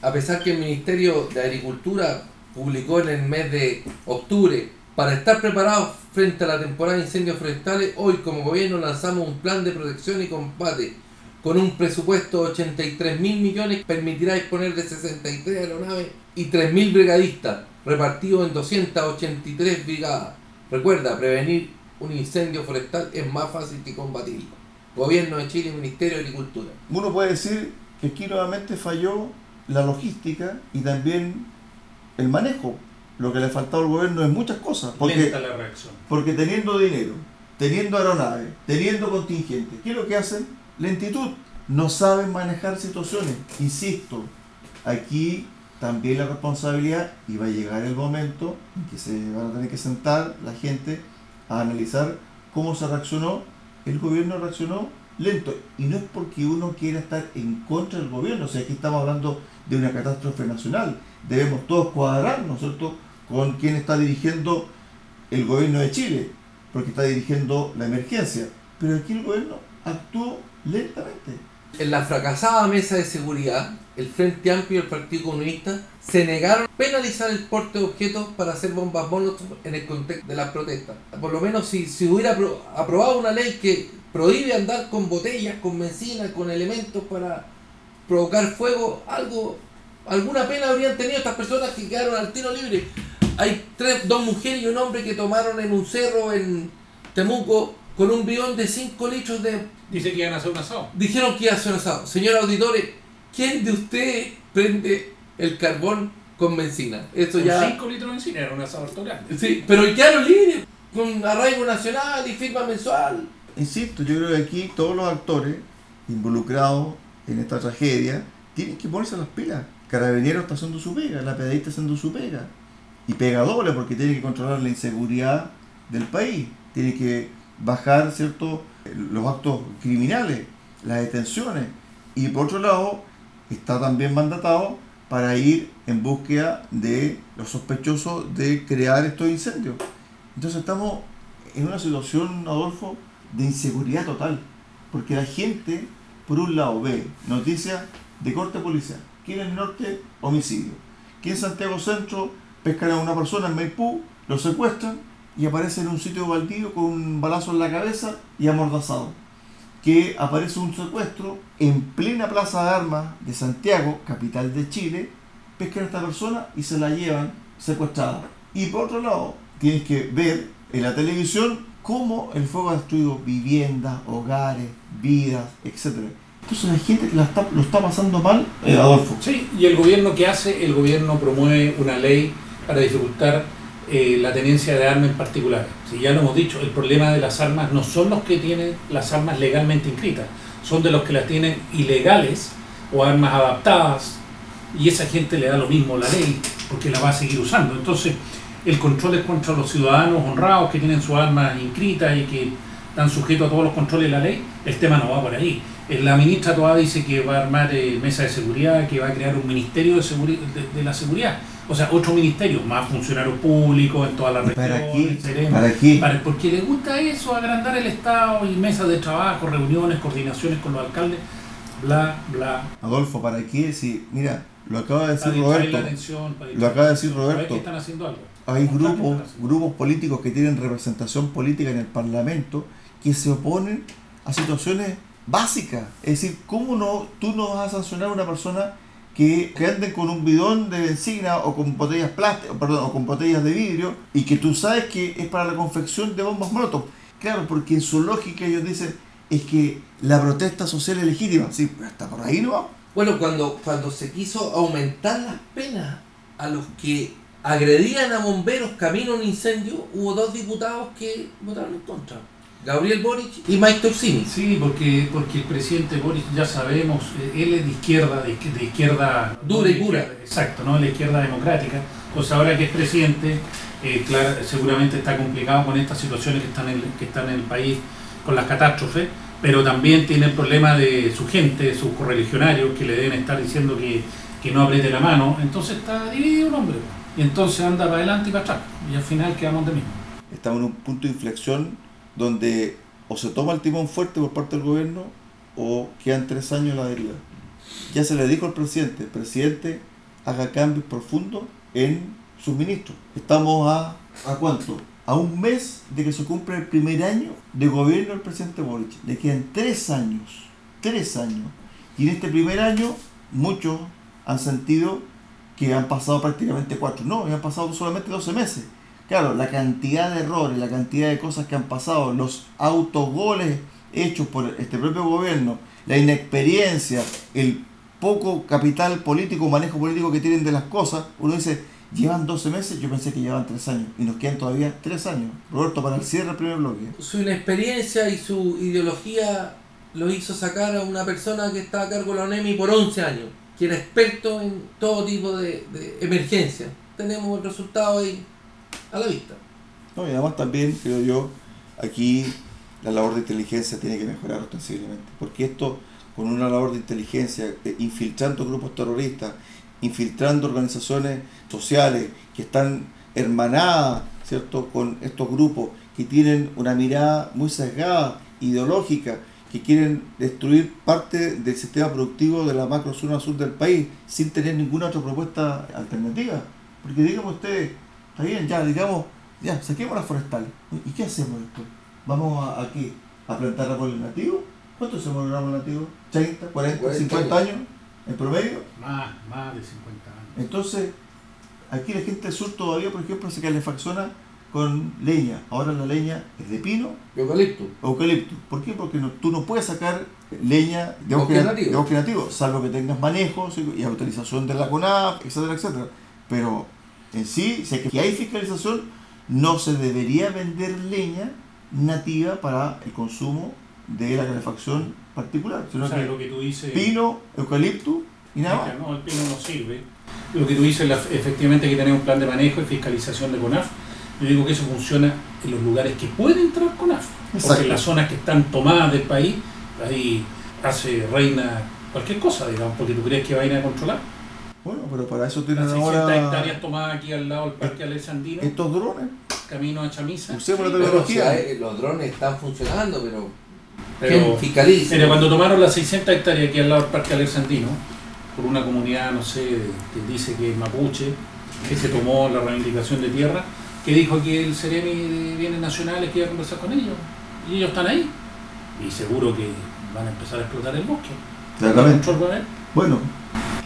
A pesar que el Ministerio de Agricultura publicó en el mes de octubre para estar preparados frente a la temporada de incendios forestales, hoy como gobierno lanzamos un plan de protección y combate con un presupuesto de 83 mil millones permitirá disponer de 63 aeronaves y 3 mil brigadistas repartidos en 283 brigadas. Recuerda, prevenir un incendio forestal es más fácil que combatirlo. Gobierno de Chile Ministerio de Agricultura. Uno puede decir que aquí nuevamente falló la logística y también el manejo. Lo que le ha faltado al gobierno es muchas cosas. Porque Lenta la reacción. Porque teniendo dinero, teniendo aeronaves, teniendo contingentes, ¿qué es lo que hacen? Lentitud. No saben manejar situaciones. Insisto, aquí también la responsabilidad y va a llegar el momento en que se van a tener que sentar la gente a analizar cómo se reaccionó. El gobierno reaccionó lento. Y no es porque uno quiera estar en contra del gobierno. O sea, aquí estamos hablando de una catástrofe nacional. Debemos todos cuadrarnos, ¿cierto? Con quién está dirigiendo el gobierno de Chile, porque está dirigiendo la emergencia. Pero aquí el gobierno actuó lentamente. En la fracasada mesa de seguridad, el Frente Amplio y el Partido Comunista se negaron a penalizar el porte de objetos para hacer bombas molotov en el contexto de las protestas. Por lo menos si, si hubiera apro- aprobado una ley que prohíbe andar con botellas, con benzina, con elementos para provocar fuego, algo, alguna pena habrían tenido estas personas que quedaron al tiro libre. Hay tres, dos mujeres y un hombre que tomaron en un cerro en Temuco con un bidón de 5 litros de Dice que iban a hacer un asado. Dijeron que iba a ser asado. Señor auditores, ¿quién de ustedes prende el carbón con benzina? Esto Con ya. 5 litros de benzina, era un asado grande. Sí, pero quedaron libres, con arraigo nacional y firma mensual. Insisto, yo creo que aquí todos los actores involucrados en esta tragedia tienen que ponerse las pilas. Carabinero está haciendo su pega, la PDI está haciendo su pega. Y pega doble porque tiene que controlar la inseguridad del país. Tiene que bajar ¿cierto? los actos criminales, las detenciones. Y por otro lado, está también mandatado para ir en búsqueda de los sospechosos de crear estos incendios. Entonces estamos en una situación, Adolfo, de inseguridad total. Porque la gente, por un lado, ve noticias de corte policial. Aquí en norte, homicidio. Aquí en Santiago Centro, pescan a una persona en Maipú, lo secuestran y aparece en un sitio baldío con un balazo en la cabeza y amordazado. Que aparece un secuestro en plena plaza de armas de Santiago, capital de Chile, pescan a esta persona y se la llevan secuestrada. Y por otro lado, tienes que ver en la televisión cómo el fuego ha destruido viviendas, hogares, vidas, etc. Entonces la gente la está, lo está pasando mal, eh, Adolfo. Sí, y el gobierno que hace, el gobierno promueve una ley para dificultar eh, la tenencia de armas en particular. Si ya lo hemos dicho, el problema de las armas no son los que tienen las armas legalmente inscritas, son de los que las tienen ilegales o armas adaptadas y esa gente le da lo mismo la ley porque la va a seguir usando. Entonces, el control es contra los ciudadanos honrados que tienen sus armas inscritas y que están sujetos a todos los controles de la ley, el tema no va por ahí. Eh, La ministra todavía dice que va a armar eh, mesa de seguridad, que va a crear un ministerio de, seguri- de, de la seguridad. O sea, otro ministerio, más funcionarios públicos en todas las ¿Para regiones, qué? seremos. ¿Para qué? Para- porque le gusta eso, agrandar el Estado y mesas de trabajo, reuniones, coordinaciones con los alcaldes, bla, bla. Adolfo, ¿para qué? Si, mira, lo acaba de decir Para Roberto. la atención, para Lo acaba de decir para Roberto. que están haciendo algo. Hay grupos, grupos políticos que tienen representación política en el Parlamento que se oponen a situaciones básicas. Es decir, ¿cómo no, tú no vas a sancionar a una persona que, que ande con un bidón de benzina o con botellas plásticas, perdón, o con botellas de vidrio y que tú sabes que es para la confección de bombas molotov? Claro, porque en su lógica ellos dicen es que la protesta social es legítima. Sí, pero hasta por ahí no va. Bueno, cuando, cuando se quiso aumentar las penas a los que agredían a bomberos camino a un incendio, hubo dos diputados que votaron en contra. Gabriel Boric y Mike Torsini. Sí, porque, porque el presidente Boris, ya sabemos, eh, él es de izquierda, de, de izquierda... Dura y pura. Exacto, ¿no? La izquierda democrática. Pues ahora que es presidente, eh, claro, seguramente está complicado con estas situaciones que están, en, que están en el país, con las catástrofes, pero también tiene el problema de su gente, de sus correligionarios, que le deben estar diciendo que, que no apriete la mano. Entonces está dividido el hombre. Y entonces anda para adelante y para atrás. Y al final quedamos de mismo. estamos en un punto de inflexión donde o se toma el timón fuerte por parte del gobierno o quedan tres años a la deriva. Ya se le dijo al presidente, presidente, haga cambios profundos en sus ministros. Estamos a, ¿a cuánto? A un mes de que se cumple el primer año de gobierno del presidente Boric. Le quedan tres años, tres años. Y en este primer año muchos han sentido que han pasado prácticamente cuatro. No, han pasado solamente 12 meses. Claro, la cantidad de errores, la cantidad de cosas que han pasado, los autogoles hechos por este propio gobierno, la inexperiencia, el poco capital político, manejo político que tienen de las cosas, uno dice, llevan 12 meses, yo pensé que llevaban 3 años, y nos quedan todavía 3 años. Roberto, para el cierre del primer bloque. Su inexperiencia y su ideología lo hizo sacar a una persona que está a cargo de la ONEMI por 11 años, que era experto en todo tipo de, de emergencia. Tenemos el resultado ahí a la vista. No, y además también, creo yo, aquí la labor de inteligencia tiene que mejorar ostensiblemente, porque esto, con una labor de inteligencia, eh, infiltrando grupos terroristas, infiltrando organizaciones sociales que están hermanadas, ¿cierto?, con estos grupos que tienen una mirada muy sesgada, ideológica, que quieren destruir parte del sistema productivo de la macro zona sur del país sin tener ninguna otra propuesta alternativa. Porque digamos ustedes, está bien, ya, digamos, ya, saquemos las forestales. ¿Y qué hacemos después? ¿Vamos a, a qué? ¿A plantar árboles nativos? ¿Cuántos se mueren árboles nativos? ¿30, 40, 40 50 años en promedio? Más, más de 50 años. Entonces, aquí la gente del sur todavía, por ejemplo, se calefacciona con leña. Ahora la leña es de pino Eucalipto. eucalipto. ¿Por qué? Porque no- tú no puedes sacar leña de Bosque bosque, nativo. de bosque nativo, salvo que tengas manejos y y autorización de la CONAF, etcétera, etcétera. Pero en sí, si hay que hay fiscalización, no se debería vender leña nativa para el consumo de la calefacción particular, sino O sea, que lo que tú dices... pino, eucalipto y nada más. No, el pino no sirve. Lo que tú dices, efectivamente hay que tener un plan de manejo y fiscalización de CONAF. Yo digo que eso funciona en los lugares que puede entrar CONAF. Exacto. Porque en las zonas que están tomadas del país, ahí hace reina cualquier cosa, digamos, porque tú crees que va a ir a controlar. Bueno, pero para eso tienen Las 600 ahora hectáreas tomadas aquí al lado del Parque Alessandino, estos drones. camino a Chamisa. Usemos la Pero, tecnología. o sea, eh, los drones están funcionando, pero, Pero- ¿quién fiscaliza? Mira, cuando tomaron las 600 hectáreas aquí al lado del Parque Alessandino, por una comunidad, no sé, que dice que es mapuche, que se tomó la reivindicación de tierra, que dijo que el Ceremi de Bienes Nacionales que iba a conversar con ellos. Y ellos están ahí. Y seguro que van a empezar a explotar el bosque. Haber. Bueno,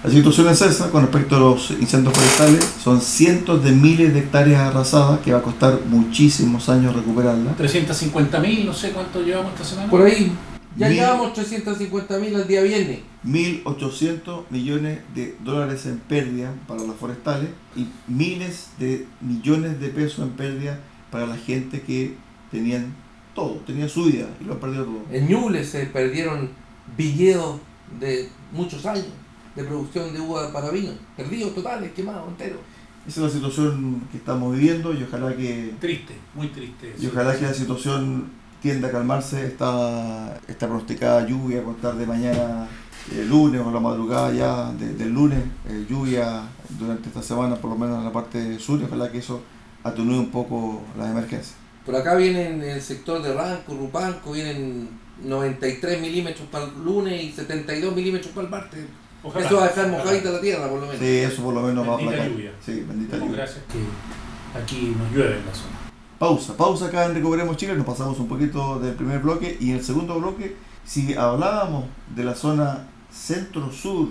La situación es esa con respecto a los incendios forestales. Son cientos de miles de hectáreas arrasadas que va a costar muchísimos años recuperarlas. 350 mil, no sé cuánto llevamos esta semana. Por ahí, ya Mil- llevamos 350 mil al día viernes. 1.800 millones de dólares en pérdida para las forestales y miles de millones de pesos en pérdida para la gente que tenían todo, tenían su vida y lo han perdido todo. En Ñuble se perdieron viñedos de muchos años de producción de uva para vino. Perdidos totales, quemados enteros. Esa es la situación que estamos viviendo y ojalá que, Triste, muy triste. y ojalá que la situación tienda a calmarse. Está, está pronosticada lluvia a contar de mañana el lunes o la madrugada ya de- del lunes, eh, lluvia durante esta semana, por lo menos en la parte sur, y ojalá que eso atenúe un poco las emergencias. Por acá vienen en el sector de Ranco, Rupanco, vienen 93 milímetros para el lunes y 72 milímetros para el martes. Ojalá. Eso va a dejar mojadita la tierra, por lo menos. Sí, eso por lo menos va a Bendita aplacar. lluvia. Sí, bendita lluvia. Gracias que aquí nos llueve en la zona. Pausa, pausa acá en Recuperemos Chile, nos pasamos un poquito del primer bloque y en el segundo bloque, si hablábamos de la zona centro-sur,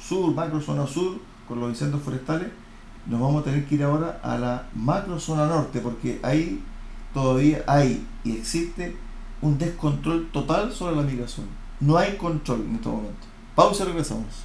sur, macro zona sur, con los incendios forestales, nos vamos a tener que ir ahora a la macro zona norte, porque ahí todavía hay y existe un descontrol total sobre la migración. No hay control en este momento. Pausa y regresamos.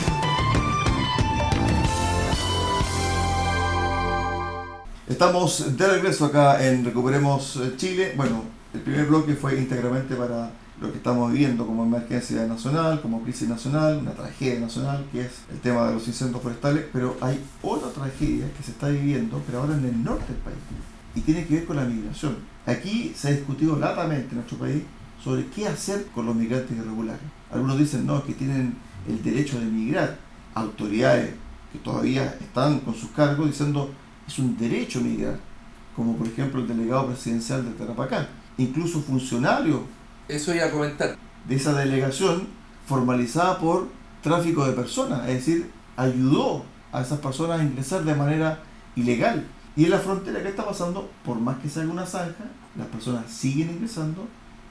Estamos de regreso acá en Recuperemos eh, Chile. Bueno, el primer bloque fue íntegramente para lo que estamos viviendo como emergencia nacional, como crisis nacional, una tragedia nacional, que es el tema de los incendios forestales, pero hay otra tragedia que se está viviendo, pero ahora en el norte del país, y tiene que ver con la migración. Aquí se ha discutido latamente en nuestro país sobre qué hacer con los migrantes irregulares. Algunos dicen, no, que tienen el derecho de emigrar. Autoridades que todavía están con sus cargos diciendo, es un derecho migrar, como por ejemplo el delegado presidencial de Tarapacá. Incluso funcionarios Eso iba a comentar. de esa delegación formalizada por tráfico de personas, es decir, ayudó a esas personas a ingresar de manera ilegal. Y en la frontera, ¿qué está pasando? Por más que se haga una zanja, las personas siguen ingresando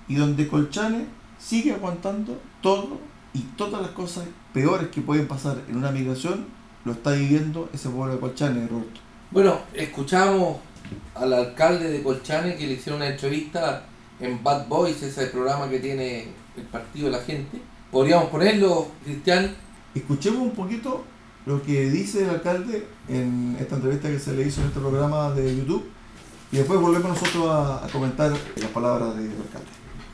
y donde Colchane sigue aguantando todo y todas las cosas peores que pueden pasar en una migración, lo está viviendo ese pueblo de Colchane, Roberto. Bueno, escuchamos al alcalde de Colchane que le hicieron una entrevista en Bad Boys, ese programa que tiene el partido de la gente. ¿Podríamos ponerlo, Cristian? Escuchemos un poquito lo que dice el alcalde en esta entrevista que se le hizo en este programa de YouTube y después volvemos nosotros a, a comentar las palabras del alcalde.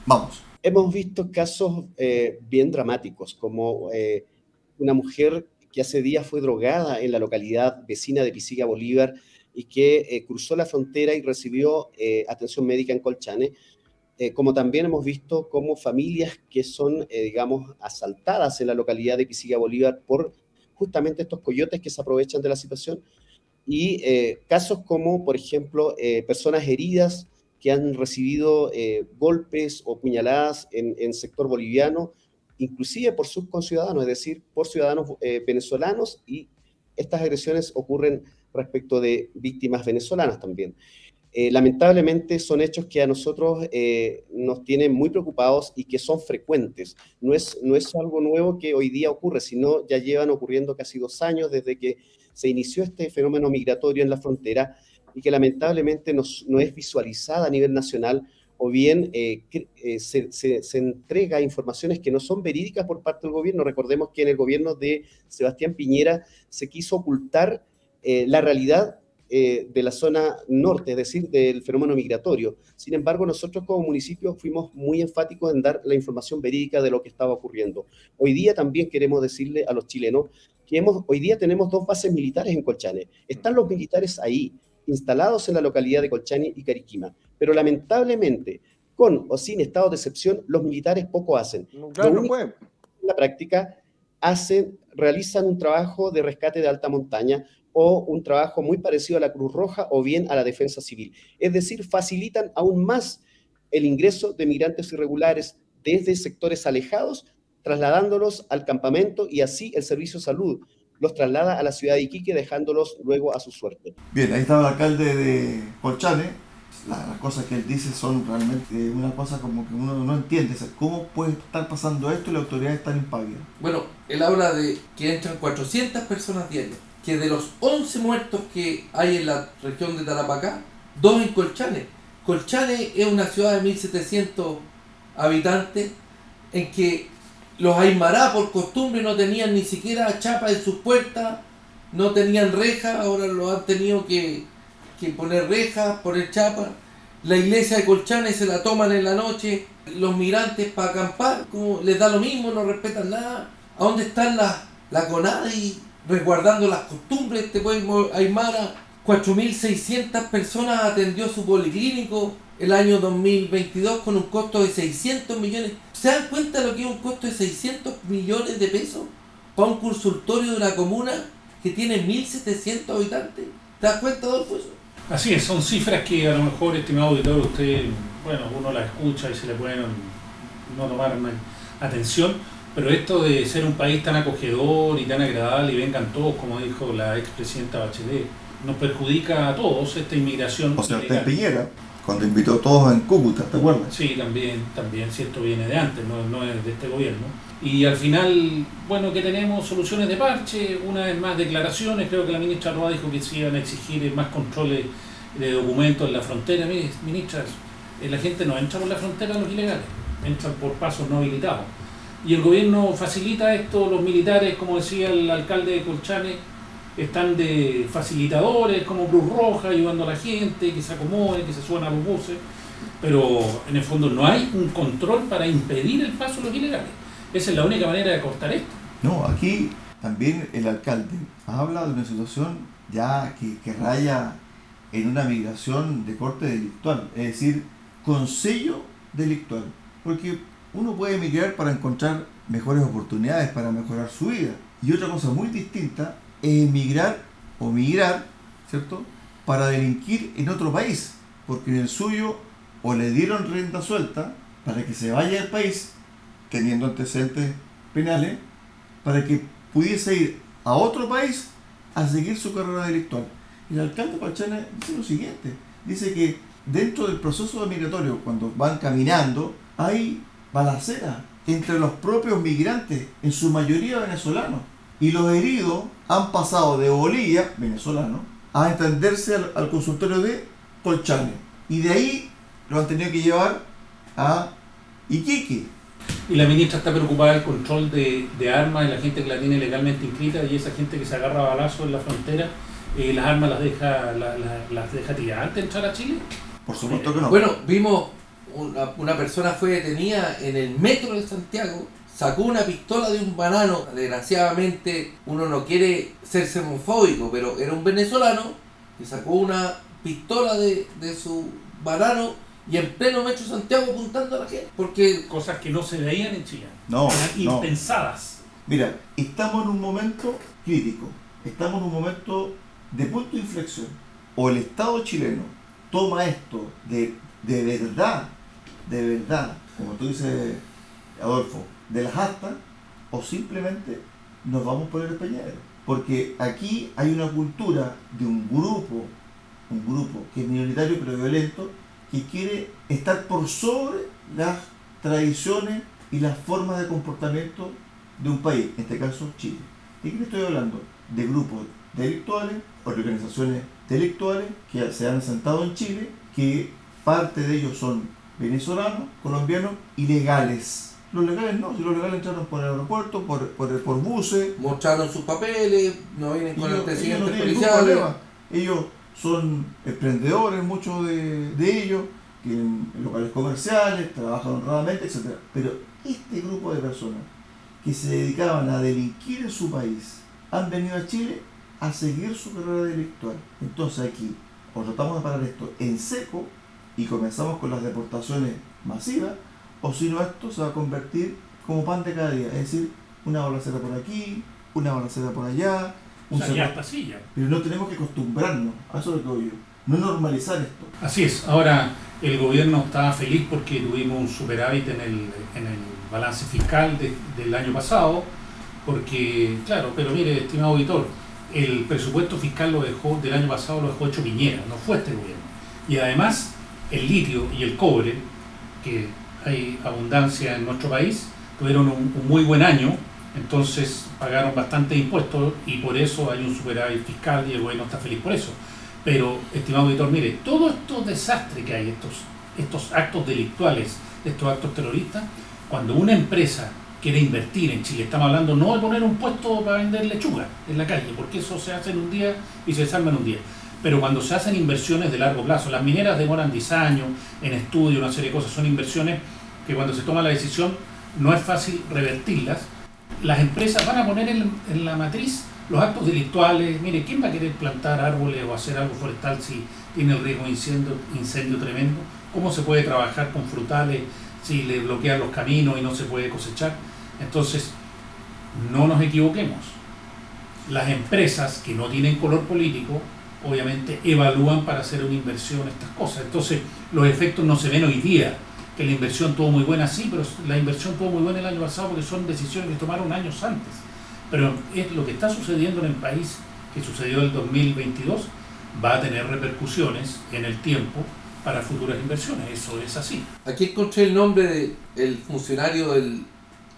Vamos. Hemos visto casos eh, bien dramáticos, como eh, una mujer que hace días fue drogada en la localidad vecina de Pisiga Bolívar y que eh, cruzó la frontera y recibió eh, atención médica en Colchane. Eh, como también hemos visto como familias que son, digamos, asaltadas en la localidad de Pisiga Bolívar por justamente estos coyotes que se aprovechan de la situación. Y casos como, por ejemplo, personas heridas que han recibido golpes o puñaladas en, en sector boliviano, inclusive por sus conciudadanos, es decir, por ciudadanos eh, venezolanos, y estas agresiones ocurren respecto de víctimas venezolanas también. Eh, lamentablemente son hechos que a nosotros eh, nos tienen muy preocupados y que son frecuentes. No es, no es algo nuevo que hoy día ocurre, sino ya llevan ocurriendo casi dos años desde que se inició este fenómeno migratorio en la frontera y que lamentablemente no, no es visualizada a nivel nacional o bien eh, eh, se, entrega informaciones que no son verídicas por parte del gobierno. Recordemos que en el gobierno de Sebastián Piñera se quiso ocultar eh, la realidad de la zona norte, es decir, del fenómeno migratorio. Sin embargo, nosotros como municipio fuimos muy enfáticos en dar la información verídica de lo que estaba ocurriendo. Hoy día también queremos decirle a los chilenos que hoy día tenemos dos bases militares en Colchane. Están los militares ahí, instalados en la localidad de Colchane y Cariquima. Pero lamentablemente, con o sin estado de excepción, los militares poco hacen. Claro, no pueden. En la práctica, hacen, realizan un trabajo de rescate de alta montaña o un trabajo muy parecido a la Cruz Roja o bien a la defensa civil. Es decir, facilitan aún más el ingreso de migrantes irregulares desde sectores alejados, trasladándolos al campamento y así el servicio de salud los traslada a la ciudad de Iquique, dejándolos luego a su suerte. Bien, ahí estaba el alcalde de Colchane. las cosas que él dice son realmente una cosa como que uno no entiende. ¿Cómo puede estar pasando esto y la autoridad están impávidas? Bueno, él habla de que entran 400 personas diarias que de los 11 muertos que hay en la región de Tarapacá, dos en Colchane. Colchane es una ciudad de 1700 habitantes en que los Aymará por costumbre no tenían ni siquiera chapa en sus puertas, no tenían rejas, ahora lo han tenido que, que poner rejas, poner chapa. La iglesia de Colchane se la toman en la noche, los migrantes para acampar, como les da lo mismo, no respetan nada. ¿A dónde están las la CONADI resguardando las costumbres este pueblo aymara. 4.600 personas atendió su policlínico el año 2022 con un costo de 600 millones. ¿Se dan cuenta de lo que es un costo de 600 millones de pesos para un consultorio de una comuna que tiene 1.700 habitantes? ¿Te das cuenta, Adolfo? Eso? Así es, son cifras que a lo mejor, estimado auditor, usted, bueno, uno la escucha y se le pueden no tomar atención, pero esto de ser un país tan acogedor y tan agradable y vengan todos, como dijo la expresidenta Bachelet, nos perjudica a todos esta inmigración. O sea, usted Piñera, cuando invitó a todos en Cúcuta, ¿te acuerdas? Sí, también, también, si esto viene de antes, no, no es de este gobierno. Y al final, bueno, que tenemos soluciones de parche, una vez más declaraciones, creo que la ministra Roa dijo que se iban a exigir más controles de documentos en la frontera. Ministras, eh, la gente no entra por la frontera los ilegales, entran por pasos no habilitados y el gobierno facilita esto, los militares, como decía el alcalde de Colchane, están de facilitadores como Cruz Roja, ayudando a la gente, que se acomode, que se suban a los buses, pero en el fondo no hay un control para impedir el paso de los ilegales. Esa es la única manera de cortar esto. No, aquí también el alcalde habla de una situación ya que, raya en una migración de corte delictual, es decir, con sello delictual. Porque uno puede emigrar para encontrar mejores oportunidades, para mejorar su vida. Y otra cosa muy distinta emigrar o migrar, ¿cierto? Para delinquir en otro país, porque en el suyo o le dieron renta suelta para que se vaya del país, teniendo antecedentes penales, para que pudiese ir a otro país a seguir su carrera delictual. El alcalde Pachana dice lo siguiente, dice que dentro del proceso migratorio, cuando van caminando, hay balacera entre los propios migrantes, en su mayoría venezolanos. Y los heridos han pasado de Bolivia, venezolano, a entenderse al, consultorio de Colchane. Y de ahí lo han tenido que llevar a Iquique. Y la ministra está preocupada del control de, armas de la gente que la tiene legalmente inscrita y esa gente que se agarra a balazo en la frontera, eh, las armas las deja, las deja tirar antes de entrar a Chile. Por supuesto que no. Bueno, vimos una, persona fue detenida en el metro de Santiago, sacó una pistola de un banano, desgraciadamente uno no quiere ser semofóbico, pero era un venezolano que sacó una pistola de, su banano y en pleno metro de Santiago apuntando a la gente. Porque cosas que no se veían en Chile. No. Eran impensadas. Mira, estamos en un momento crítico. Estamos en un momento de punto de inflexión. O el Estado chileno toma esto de, de verdad de verdad, como tú dices, Adolfo, de las o simplemente nos vamos por el peñero. Porque aquí hay una cultura de un grupo, un grupo que es minoritario pero violento, que quiere estar por sobre las tradiciones y las formas de comportamiento de un país, en este caso Chile. ¿De qué estoy hablando? De grupos delictuales, organizaciones delictuales que se han sentado en Chile, que parte de ellos son venezolanos, colombianos, ilegales. Los legales no, si los legales entraron por el aeropuerto, por, por, por buses. Mostraron sus papeles, no vienen con ellos, antecedentes ellos policiales. Ellos son emprendedores, muchos de, de ellos, tienen locales comerciales, trabajan honradamente, etc. Pero este grupo de personas que se dedicaban a delinquir en su país han venido a Chile a seguir su carrera delictual. Entonces aquí, o tratamos de parar esto en seco, y comenzamos con las deportaciones masivas, o si no esto se va a convertir como pan de cada día, es decir, una balacera por aquí, una balacera por allá, O un sea, ya ya. Pero no tenemos que acostumbrarnos, a eso es lo que digo yo. No normalizar esto. Así es. Ahora, el gobierno está feliz porque tuvimos un superávit en el, en el balance fiscal de- del año pasado, porque, claro, pero mire, estimado auditor, el presupuesto fiscal lo dejó del año pasado lo dejó hecho Piñera, no fue este gobierno. Y además, el litio y el cobre, que hay abundancia en nuestro país, tuvieron un, un muy buen año, entonces pagaron bastante impuestos y por eso hay un superávit fiscal y el gobierno está feliz por eso. Pero, estimado auditor, mire, todos estos desastres que hay, estos, estos actos delictuales, estos actos terroristas, cuando una empresa quiere invertir en Chile, estamos hablando no de poner un puesto para vender lechuga en la calle, porque eso se hace en un día y se desarma en un día. Pero cuando se hacen inversiones de largo plazo, las mineras demoran 10 años en estudio, una serie de cosas, son inversiones que cuando se toma la decisión no es fácil revertirlas. Las empresas van a poner en, la matriz los actos delictuales. Mire, ¿quién va a querer plantar árboles o hacer algo forestal si tiene el riesgo de incendio, incendio tremendo? ¿Cómo se puede trabajar con frutales si le bloquean los caminos y no se puede cosechar? Entonces, no nos equivoquemos. Las empresas que no tienen color político, obviamente evalúan para hacer una inversión estas cosas. Entonces, los efectos no se ven hoy día. Que la inversión tuvo muy buena, sí, pero la inversión tuvo muy buena el año pasado porque son decisiones que tomaron años antes. Pero es lo que está sucediendo en el país, que sucedió el 2022, va a tener repercusiones en el tiempo para futuras inversiones. Eso es así. Aquí encontré el nombre del el funcionario del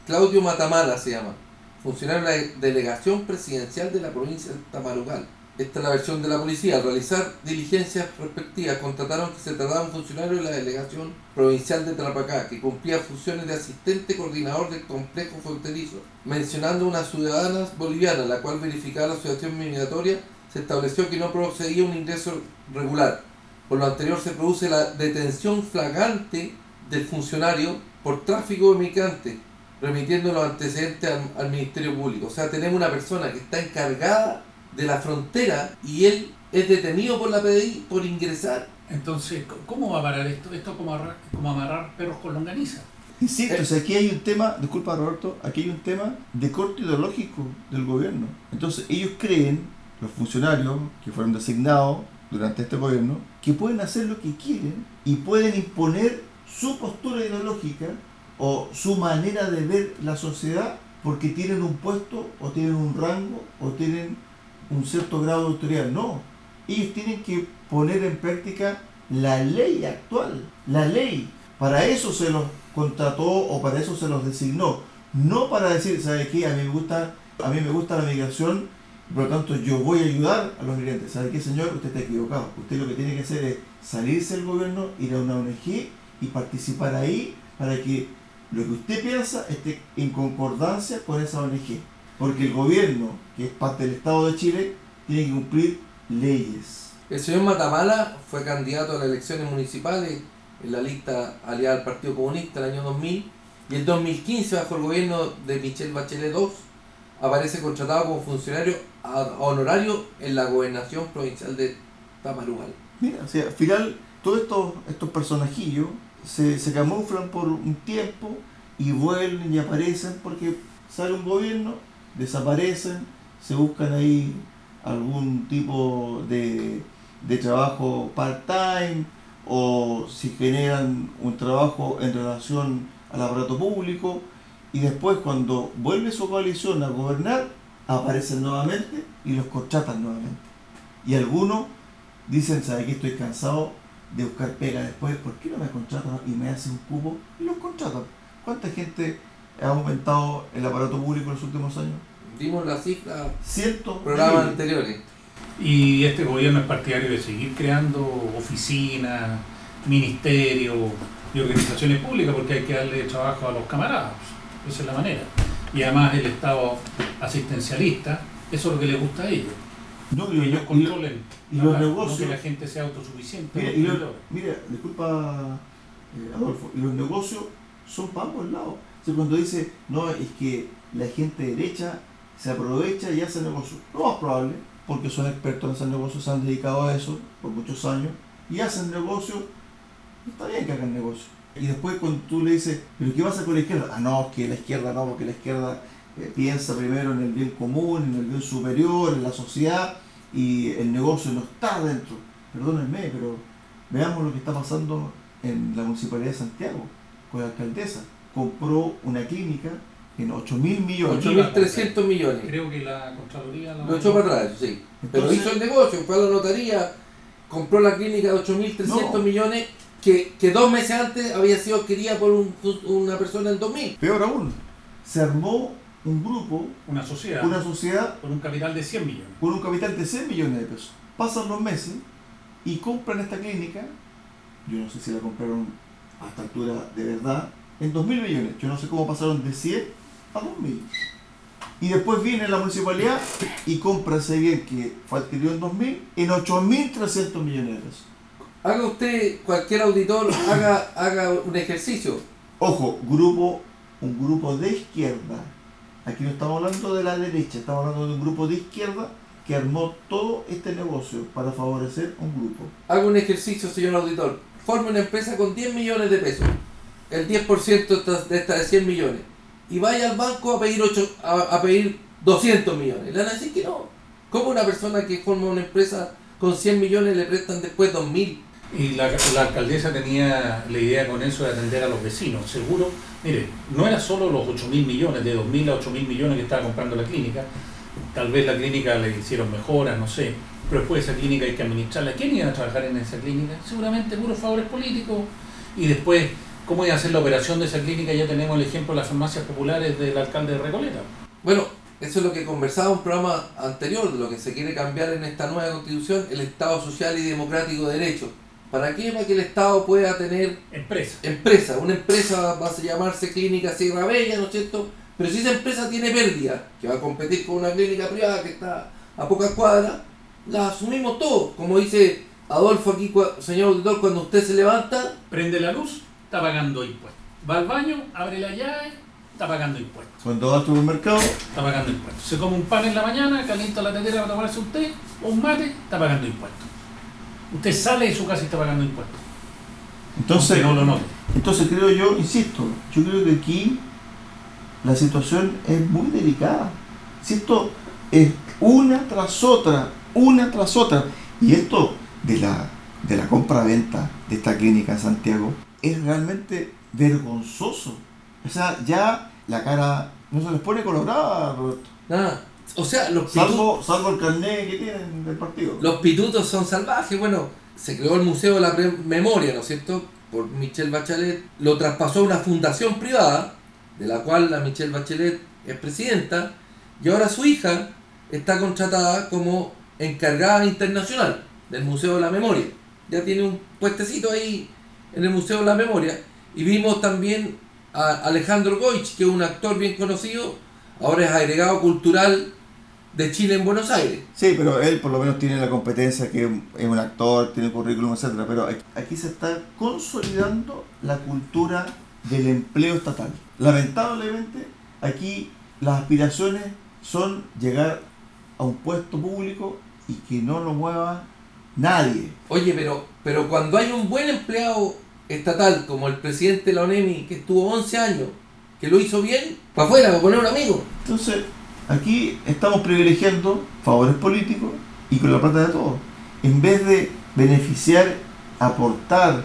Claudio Matamala se llama, funcionario de la delegación presidencial de la provincia de Tamarugal. Esta es la versión de la policía. Al realizar diligencias respectivas, constataron que se trataba un funcionario de la delegación provincial de Tarapacá, que cumplía funciones de asistente coordinador del complejo fronterizo. Mencionando una ciudadana boliviana, la cual verificaba la situación migratoria, se estableció que no procedía un ingreso regular. Por lo anterior se produce la detención flagrante del funcionario por tráfico de migrantes, remitiendo los antecedentes al, al Ministerio Público. O sea, tenemos una persona que está encargada de la frontera y él es detenido por la PDI por ingresar. Entonces, ¿cómo va a parar esto? Esto es como amarrar, como amarrar perros con longaniza. Insisto, Eh. o sea, aquí hay un tema, disculpa Roberto, aquí hay un tema de corte ideológico del gobierno. Entonces, ellos creen, los funcionarios que fueron designados durante este gobierno, que pueden hacer lo que quieren y pueden imponer su postura ideológica o su manera de ver la sociedad porque tienen un puesto o tienen un rango o tienen un cierto grado de autoridad. No, ellos tienen que poner en práctica la ley actual, la ley. Para eso se los contrató o para eso se los designó. No para decir, ¿sabe qué? A mí me gusta, a mí me gusta la migración, por lo tanto yo voy a ayudar a los migrantes. ¿Sabe qué, señor? Usted está equivocado. Usted lo que tiene que hacer es salirse del gobierno, ir a una ONG y participar ahí para que lo que usted piensa esté en concordancia con esa ONG. Porque el gobierno, que es parte del Estado de Chile, tiene que cumplir leyes. El señor Matamala fue candidato a las elecciones municipales en la lista aliada al Partido Comunista en el año 2000 y en 2015 bajo el gobierno de Michelle Bachelet II aparece contratado como funcionario honorario en la gobernación provincial de Tamarugal. Mira, o sea, al final todos estos, estos personajillos se, se camuflan por un tiempo y vuelven y aparecen porque sale un gobierno, desaparecen, se buscan ahí algún tipo de, de trabajo part-time o si generan un trabajo en relación al aparato público y después cuando vuelve su coalición a gobernar aparecen nuevamente y los contratan nuevamente. Y algunos dicen, ¿sabe qué? Estoy cansado de buscar pega después, ¿por qué no me contratan y me hacen un cubo? Y los contratan. ¿Cuánta gente ha aumentado el aparato público en los últimos años? Dimos la cifra de programas anteriores. Y este gobierno es partidario de seguir creando oficinas, ministerios y organizaciones públicas porque hay que darle trabajo a los camaradas. Esa es la manera. Y además el Estado asistencialista, eso es lo que les gusta a ellos. No, Que ellos controlen y los negocios- no que la gente sea autosuficiente. mira, los y los- proveedores. mira, disculpa eh, Adolfo, y los negocios son para ambos lados. Cuando dice, no, es que la gente derecha se aprovecha y hace negocios. Lo más probable, porque son expertos en hacer negocios, se han dedicado a eso por muchos años y hacen negocios. Está bien que hagan negocios. Y después cuando tú le dices, ¿pero qué pasa con la izquierda? Ah, no, que la izquierda no, porque la izquierda eh, piensa primero en el bien común, en el bien superior, en la sociedad y el negocio no está dentro. Perdónenme, pero veamos lo que está pasando en la Municipalidad de Santiago, con la alcaldesa. Compró una clínica en 8 mil millones. 8.300 millones. Creo que la Contraloría la Lo echó para atrás, sí. Pero hizo el negocio, fue a la notaría, compró la clínica de 8.300 No. millones que, que dos meses antes había sido adquirida por un- una persona en 2000. Peor aún, se armó un grupo, Una sociedad una sociedad con un capital de 100 millones. con un capital de 100 millones de pesos. Pasan los meses y compran esta clínica, yo no sé si la compraron a esta altura de verdad, en 2 mil millones. Yo no sé cómo pasaron de 100 a 2 mil. Y después viene la municipalidad y compra ese bien que fue adquirido en 2000 en 8.300 millones de pesos. Haga usted, cualquier auditor, haga, haga un ejercicio. Ojo, grupo, un grupo de izquierda. Aquí no estamos hablando de la derecha, estamos hablando de un grupo de izquierda que armó todo este negocio para favorecer un grupo. Haga un ejercicio, señor auditor. Forme una empresa con 10 millones de pesos. El 10% de esta- de esta de 100 millones. Y vaya al banco a pedir, ocho, a, a pedir 200 millones. Le van a decir que no. ¿Cómo una persona que forma una empresa con 100 millones le prestan después 2.000? Y la, la alcaldesa tenía la idea con eso de atender a los vecinos. Seguro, mire, no era solo los 8 mil millones, de 2 mil a 8 mil millones que estaba comprando la clínica. Tal vez la clínica le hicieron mejoras, no sé. Pero después esa clínica hay que administrarla. ¿Quién iba a trabajar en esa clínica? Seguramente puros favores políticos. Y después, ¿cómo iba a hacer la operación de esa clínica? Ya tenemos el ejemplo de las farmacias populares del alcalde de Recoleta. Bueno, eso es lo que conversaba en un programa anterior, de lo que se quiere cambiar en esta nueva constitución, el Estado social y democrático de derecho. ¿Para qué? Para que el Estado pueda tener Empresa. empresa. Una empresa va a llamarse Clínica Sierra Bella, ¿no es cierto? Pero si esa empresa tiene pérdida, que va a competir con una clínica privada que está a pocas cuadras, la asumimos todos. Como dice Adolfo aquí, señor auditor, cuando usted se levanta, Prende la luz, está pagando impuestos. Va al baño, abre la llave, está pagando impuestos. Cuando va al supermercado, está pagando impuestos. Se come un pan en la mañana, calienta la tetera para tomarse un té o un mate, está pagando impuestos. Usted sale de su casa y está pagando impuestos. entonces, no lo note. entonces creo yo, insisto, yo creo que aquí la situación es muy delicada. Si esto es una tras otra, una tras otra, y esto de la, de la compra-venta de esta clínica en Santiago es realmente vergonzoso. O sea, ya la cara no se les pone colorada, Roberto. nada. O sea, los pitutos, Salvo, salvo el carnet que tienen del partido. los pitutos son salvajes. Bueno, se creó el Museo de la Memoria, ¿no es cierto? Por Michelle Bachelet. Lo traspasó a una fundación privada, de la cual la Michelle Bachelet es presidenta, y ahora su hija está contratada como encargada internacional del Museo de la Memoria. Ya tiene un puestecito ahí en el Museo de la Memoria. Y vimos también a Alejandro Goich, que es un actor bien conocido, ahora es agregado cultural de Chile en Buenos Aires. Sí, pero él por lo menos tiene la competencia que es un actor, tiene currículum, etcétera. Pero aquí- aquí se está consolidando la cultura del empleo estatal. Lamentablemente, aquí las aspiraciones son llegar a un puesto público y que no lo mueva nadie. Oye, pero, pero cuando hay un buen empleado estatal como el presidente de la que estuvo 11 años, que lo hizo bien, para afuera, para poner un amigo. Entonces, aquí estamos privilegiando favores políticos y con la plata de todos. En vez de beneficiar, aportar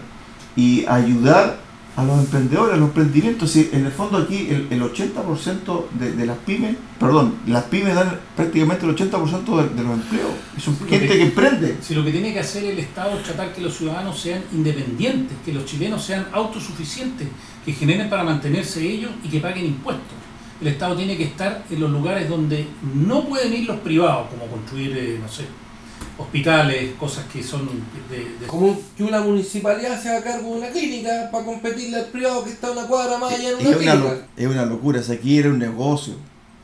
y ayudar a los emprendedores, a los emprendimientos. Si en el fondo aquí el, el 80% de, de las pymes, perdón, las pymes dan prácticamente el 80% de, de los empleos. Son Sí, gente que emprende. Si lo que tiene que hacer el Estado es tratar que los ciudadanos sean independientes, que los chilenos sean autosuficientes, que generen para mantenerse ellos y que paguen impuestos. El Estado tiene que estar en los lugares donde no pueden ir los privados, como construir, eh, no sé, hospitales, cosas que son de, de- Como que una municipalidad se haga cargo de una clínica para competirle al privado que está una cuadra más allá en Es una una, lo- clínica. es una locura. O sea, aquí era un negocio.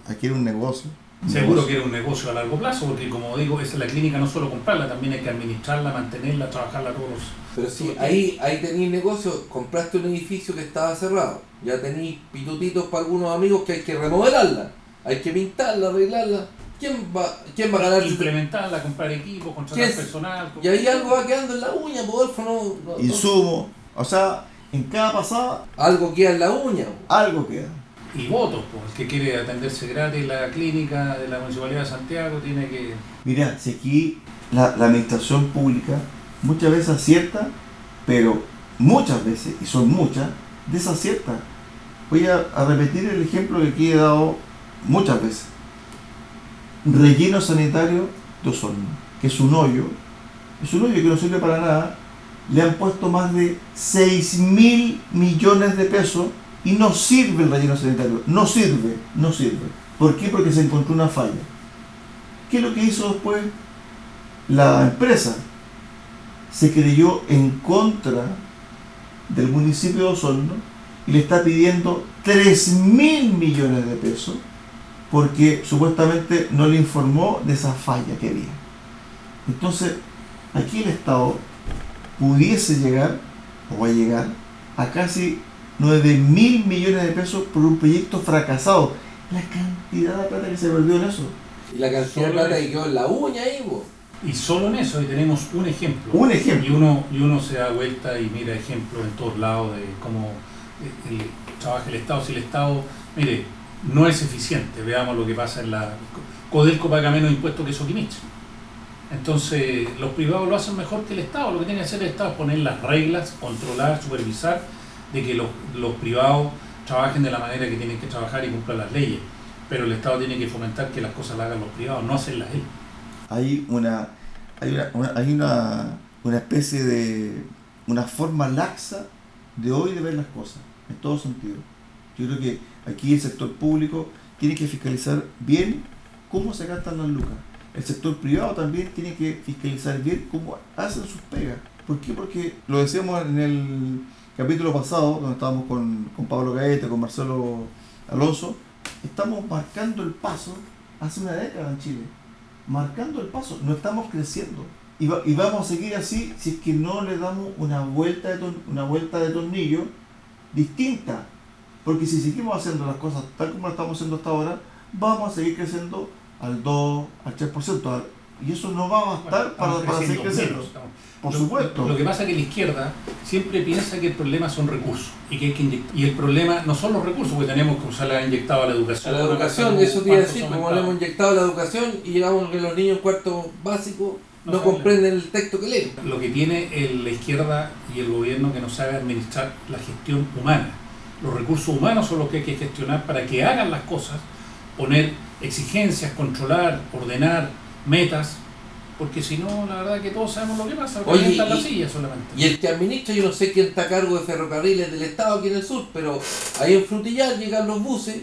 Aquí era un negocio. Un Seguro negocio. que era un negocio a largo plazo, porque como digo, es la clínica no solo comprarla, también hay que administrarla, mantenerla, trabajarla todos. Pero si ahí, ahí tenéis negocio, compraste un edificio que estaba cerrado, ya tenéis pitutitos para algunos amigos que hay que remodelarla, hay que pintarla, arreglarla. ¿Quién va, quién va a ganar? Implementarla, comprar equipos, contratar personal. Y ahí algo va quedando en la uña, Rodolfo, no, no- Insumo. O sea, en cada pasada algo queda en la uña. algo queda. y votos. Pues. El que quiere atenderse gratis en la clínica de la Municipalidad de Santiago tiene que... Mira, si aquí la, la administración pública muchas veces acierta, pero muchas veces, y son muchas, desacierta. Voy a, a repetir el ejemplo que aquí he dado muchas veces. Relleno sanitario de Osorno, que es un hoyo, es un hoyo que no sirve para nada, le han puesto más de 6 mil millones de pesos y no sirve el relleno sanitario, no sirve, no sirve. ¿Por qué? Porque se encontró una falla. ¿Qué es lo que hizo después la empresa? Se creyó en contra del municipio de Osorno y le está pidiendo 3 mil millones de pesos porque supuestamente no le informó de esa falla que había. Entonces, aquí el Estado pudiese llegar, o va a llegar, a casi 9 mil millones de pesos por un proyecto fracasado. La cantidad de plata que se perdió en eso. Y la cantidad de plata que quedó en la uña ahí, vos. Y solo en eso, y tenemos un ejemplo. Un ejemplo. Y uno, y uno se da vuelta y mira ejemplos en todos lados de cómo el, el- trabaja el Estado. Si el Estado, mire, no es eficiente, veamos lo que pasa en la... Codelco paga menos impuestos que Soquimich. Entonces, los privados lo hacen mejor que el Estado. Lo que tiene que hacer el Estado es poner las reglas, controlar, supervisar de que los, los privados trabajen de la manera que tienen que trabajar y cumplan las leyes. Pero el Estado tiene que fomentar que las cosas las hagan los privados, no hacerlas él. hay una hay una, una- hay una, una especie de una forma laxa de hoy de ver las cosas en todo sentido yo creo que aquí el sector público tiene que fiscalizar bien cómo se gastan las lucas el sector privado también tiene que fiscalizar bien cómo hacen sus pegas ¿por qué? porque lo decíamos en el capítulo pasado donde estábamos con, con Pablo Gaeta con Marcelo Alonso estamos marcando el paso hace una década en Chile marcando el paso, no estamos creciendo. Y, va- y vamos a seguir así si es que no le damos una vuelta una vuelta de tornillo distinta. Porque si seguimos haciendo las cosas tal como las estamos haciendo hasta ahora, vamos a seguir creciendo al 2, al 3%. al- Y eso no va a bastar para, Estamos para seguir creciendo. menos, Por Lo- supuesto. Lo, que pasa es que la izquierda siempre piensa que el problema son recursos y que hay que y el problema no son los recursos, porque tenemos que usarla ha inyectado a la A educación. la educación, eso te iba a decir, como le hemos inyectado a la educación y llegamos a que los niños en cuarto básico No no, comprenden el texto que leen. Lo que tiene el- la izquierda y el gobierno que no sabe administrar la gestión humana. Los recursos humanos son los que hay que gestionar para que hagan las cosas, poner exigencias, controlar, ordenar, metas, porque si no, la verdad que todos sabemos lo que pasa, Oye, y- silla solamente. Y el que administra, yo no sé quién está a cargo de ferrocarriles del Estado aquí en el sur, pero ahí en Frutillar llegan los buses,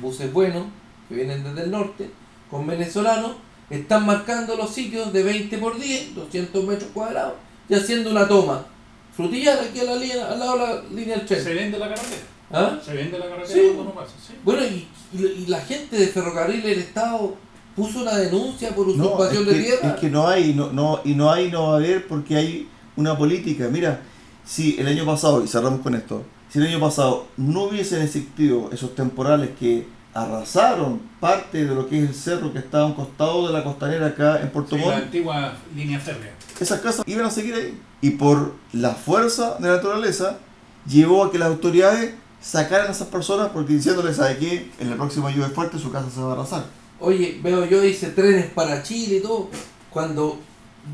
buses buenos, que vienen desde el norte, con venezolanos, están marcando los sitios de 20 por 10, 200 metros cuadrados, y haciendo una toma. Frutillar, aquí a la línea, al lado de la línea del Se tren. vende la carretera. ¿Ah? Se vende la carretera Sí. cuando no pasa, sí. Bueno, y, y- y la gente de ferrocarriles del Estado puso una denuncia por No, es usurpación que, de tierra. es que no hay, no, no, y no hay, no va a haber porque hay una política. Mira, si el año pasado, y cerramos con esto, si el año pasado no hubiesen existido esos temporales que arrasaron parte de lo que es el cerro que está a un costado de la costanera acá en Puerto Sí, Montt, la antigua línea férrea. esas casas iban a seguir ahí. Y por la fuerza de la naturaleza, llevó a que las autoridades sacaran a esas personas porque diciéndoles, ¿sabe qué? En la próxima lluvia fuerte su casa se va a arrasar. Oye, veo yo, dice trenes para Chile y todo. Cuando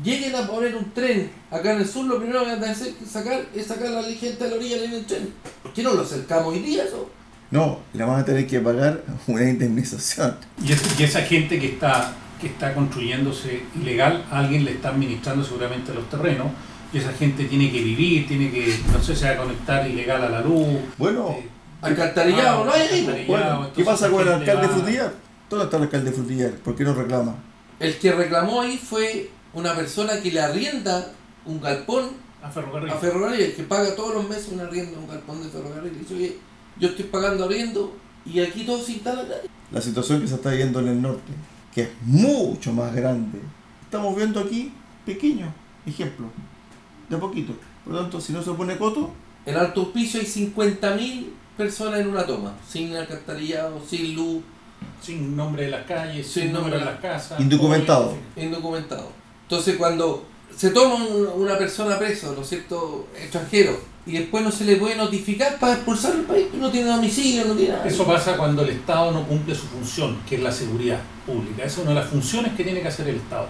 lleguen a poner un tren acá en el sur, lo primero que van a hacer que sacar es sacar a la gente a la orilla en el tren. ¿Por qué no lo acercamos hoy día eso? No, le van a tener que pagar una indemnización. Y, es- y esa gente que está, que está construyéndose ilegal, alguien le está administrando seguramente los terrenos, y esa gente tiene que vivir, tiene que, no sé, se va a conectar ilegal a la luz. Bueno, eh, Alcantarillado, ah, no hay ahí. alcantarillado, bueno, ¿qué pasa con el alcalde va- Frutillar? ¿Dónde está el alcalde Frutillar? ¿Por qué no reclama? El que reclamó ahí fue una persona que le arrienda un galpón A ferrocarril. a ferrocarril, que paga todos los meses una arrienda a un galpón de ferrocarril. Y dice, oye, yo estoy pagando arriendo y aquí todo se instala. La situación que se está viendo en el norte, que es mucho más grande. Estamos viendo aquí pequeños ejemplos, de a poquito. Por lo tanto, si no se pone coto, En Alto Hospicio hay 50.000 personas en una toma, sin alcantarillado, sin luz, Sin nombre de las calles, sin, Sin nombre nombre de las casas. Indocumentado. indocumentado. Entonces cuando se toma un- una persona preso, ¿no es cierto?, extranjero, y después no se le puede notificar para expulsar del país, no tiene domicilio, no tiene nada. Eso pasa cuando el Estado no cumple su función, que es la seguridad pública. Esa es una de las funciones que tiene que hacer el Estado.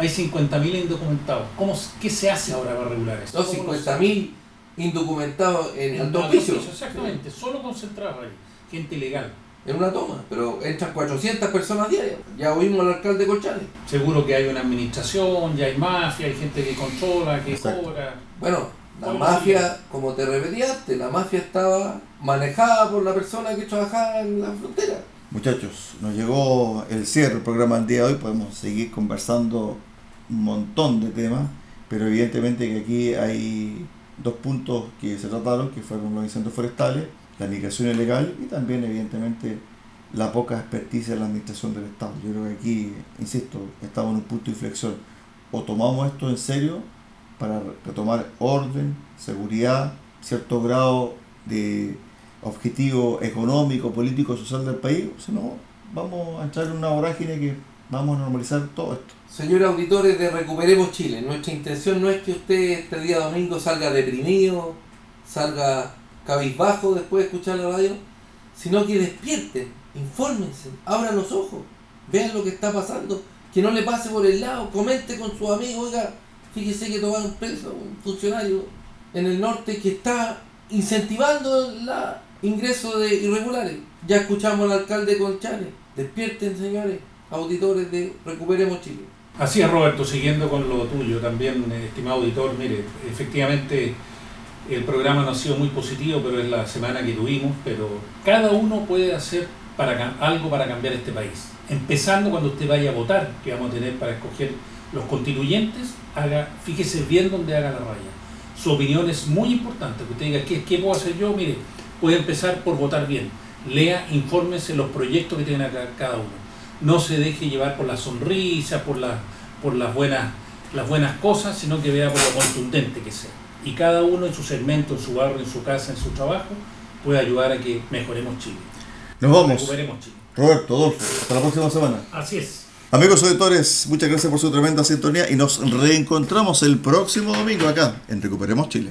Hay 50.000 indocumentados. ¿Cómo, ¿Qué se hace ahora para regular eso? Los ¿Cómo lo 50.000 indocumentados en En alto piso, Exactamente, solo concentrados ahí. Gente ilegal. En una toma, pero entran 400 personas diarias. Ya oímos al alcalde Colchane. Seguro que hay una administración, ya hay mafia, hay gente que controla, que Exacto. cobra. Bueno, la mafia, como te repetí antes, la mafia estaba manejada por la persona que trabajaba en la frontera. Muchachos, nos llegó el cierre del programa del día de hoy, podemos seguir conversando montón de temas, pero evidentemente que aquí hay dos puntos que se trataron, que fueron los incendios forestales, la migración ilegal y también evidentemente la poca experticia de la administración del Estado. Yo creo que aquí, insisto, estamos en un punto de inflexión. O tomamos esto en serio para retomar orden, seguridad, cierto grado de objetivo económico, político, social del país, o si no, vamos a entrar en una vorágine que vamos a normalizar todo esto. Señores auditores de Recuperemos Chile, nuestra intención no es que usted este día domingo salga deprimido, salga cabizbajo después de escuchar la radio, sino que despierten, infórmense, abran los ojos, vean lo que está pasando, que no le pase por el lado, comente con sus amigos, oiga, fíjese que tomaron preso un funcionario en el norte que está incentivando el ingreso de irregulares. Ya escuchamos al alcalde Colchane, despierten señores, auditores de Recuperemos Chile. Así es, Roberto, siguiendo con lo tuyo también, eh, estimado auditor, mire, efectivamente el programa no ha sido muy positivo, pero es la semana que tuvimos, pero cada uno puede hacer algo para cambiar este país. Empezando cuando usted vaya a votar, que vamos a tener para escoger los constituyentes, haga, fíjese bien dónde haga la raya. Su opinión es muy importante, que usted diga, ¿qué, qué puedo hacer yo? Mire, puede empezar por votar bien. Lea, infórmese los proyectos que tiene acá cada uno no se deje llevar por la sonrisa, por, la, por las, buenas, las buenas cosas, sino que vea por lo contundente que sea. Y cada uno en su segmento, en su barrio, en su casa, en su trabajo, puede ayudar a que mejoremos Chile. Nos vamos. Recuperemos Chile. Roberto, Adolfo, hasta la próxima semana. Así es. Amigos auditores, muchas gracias por su tremenda sintonía y nos reencontramos el próximo domingo acá en Recuperemos Chile.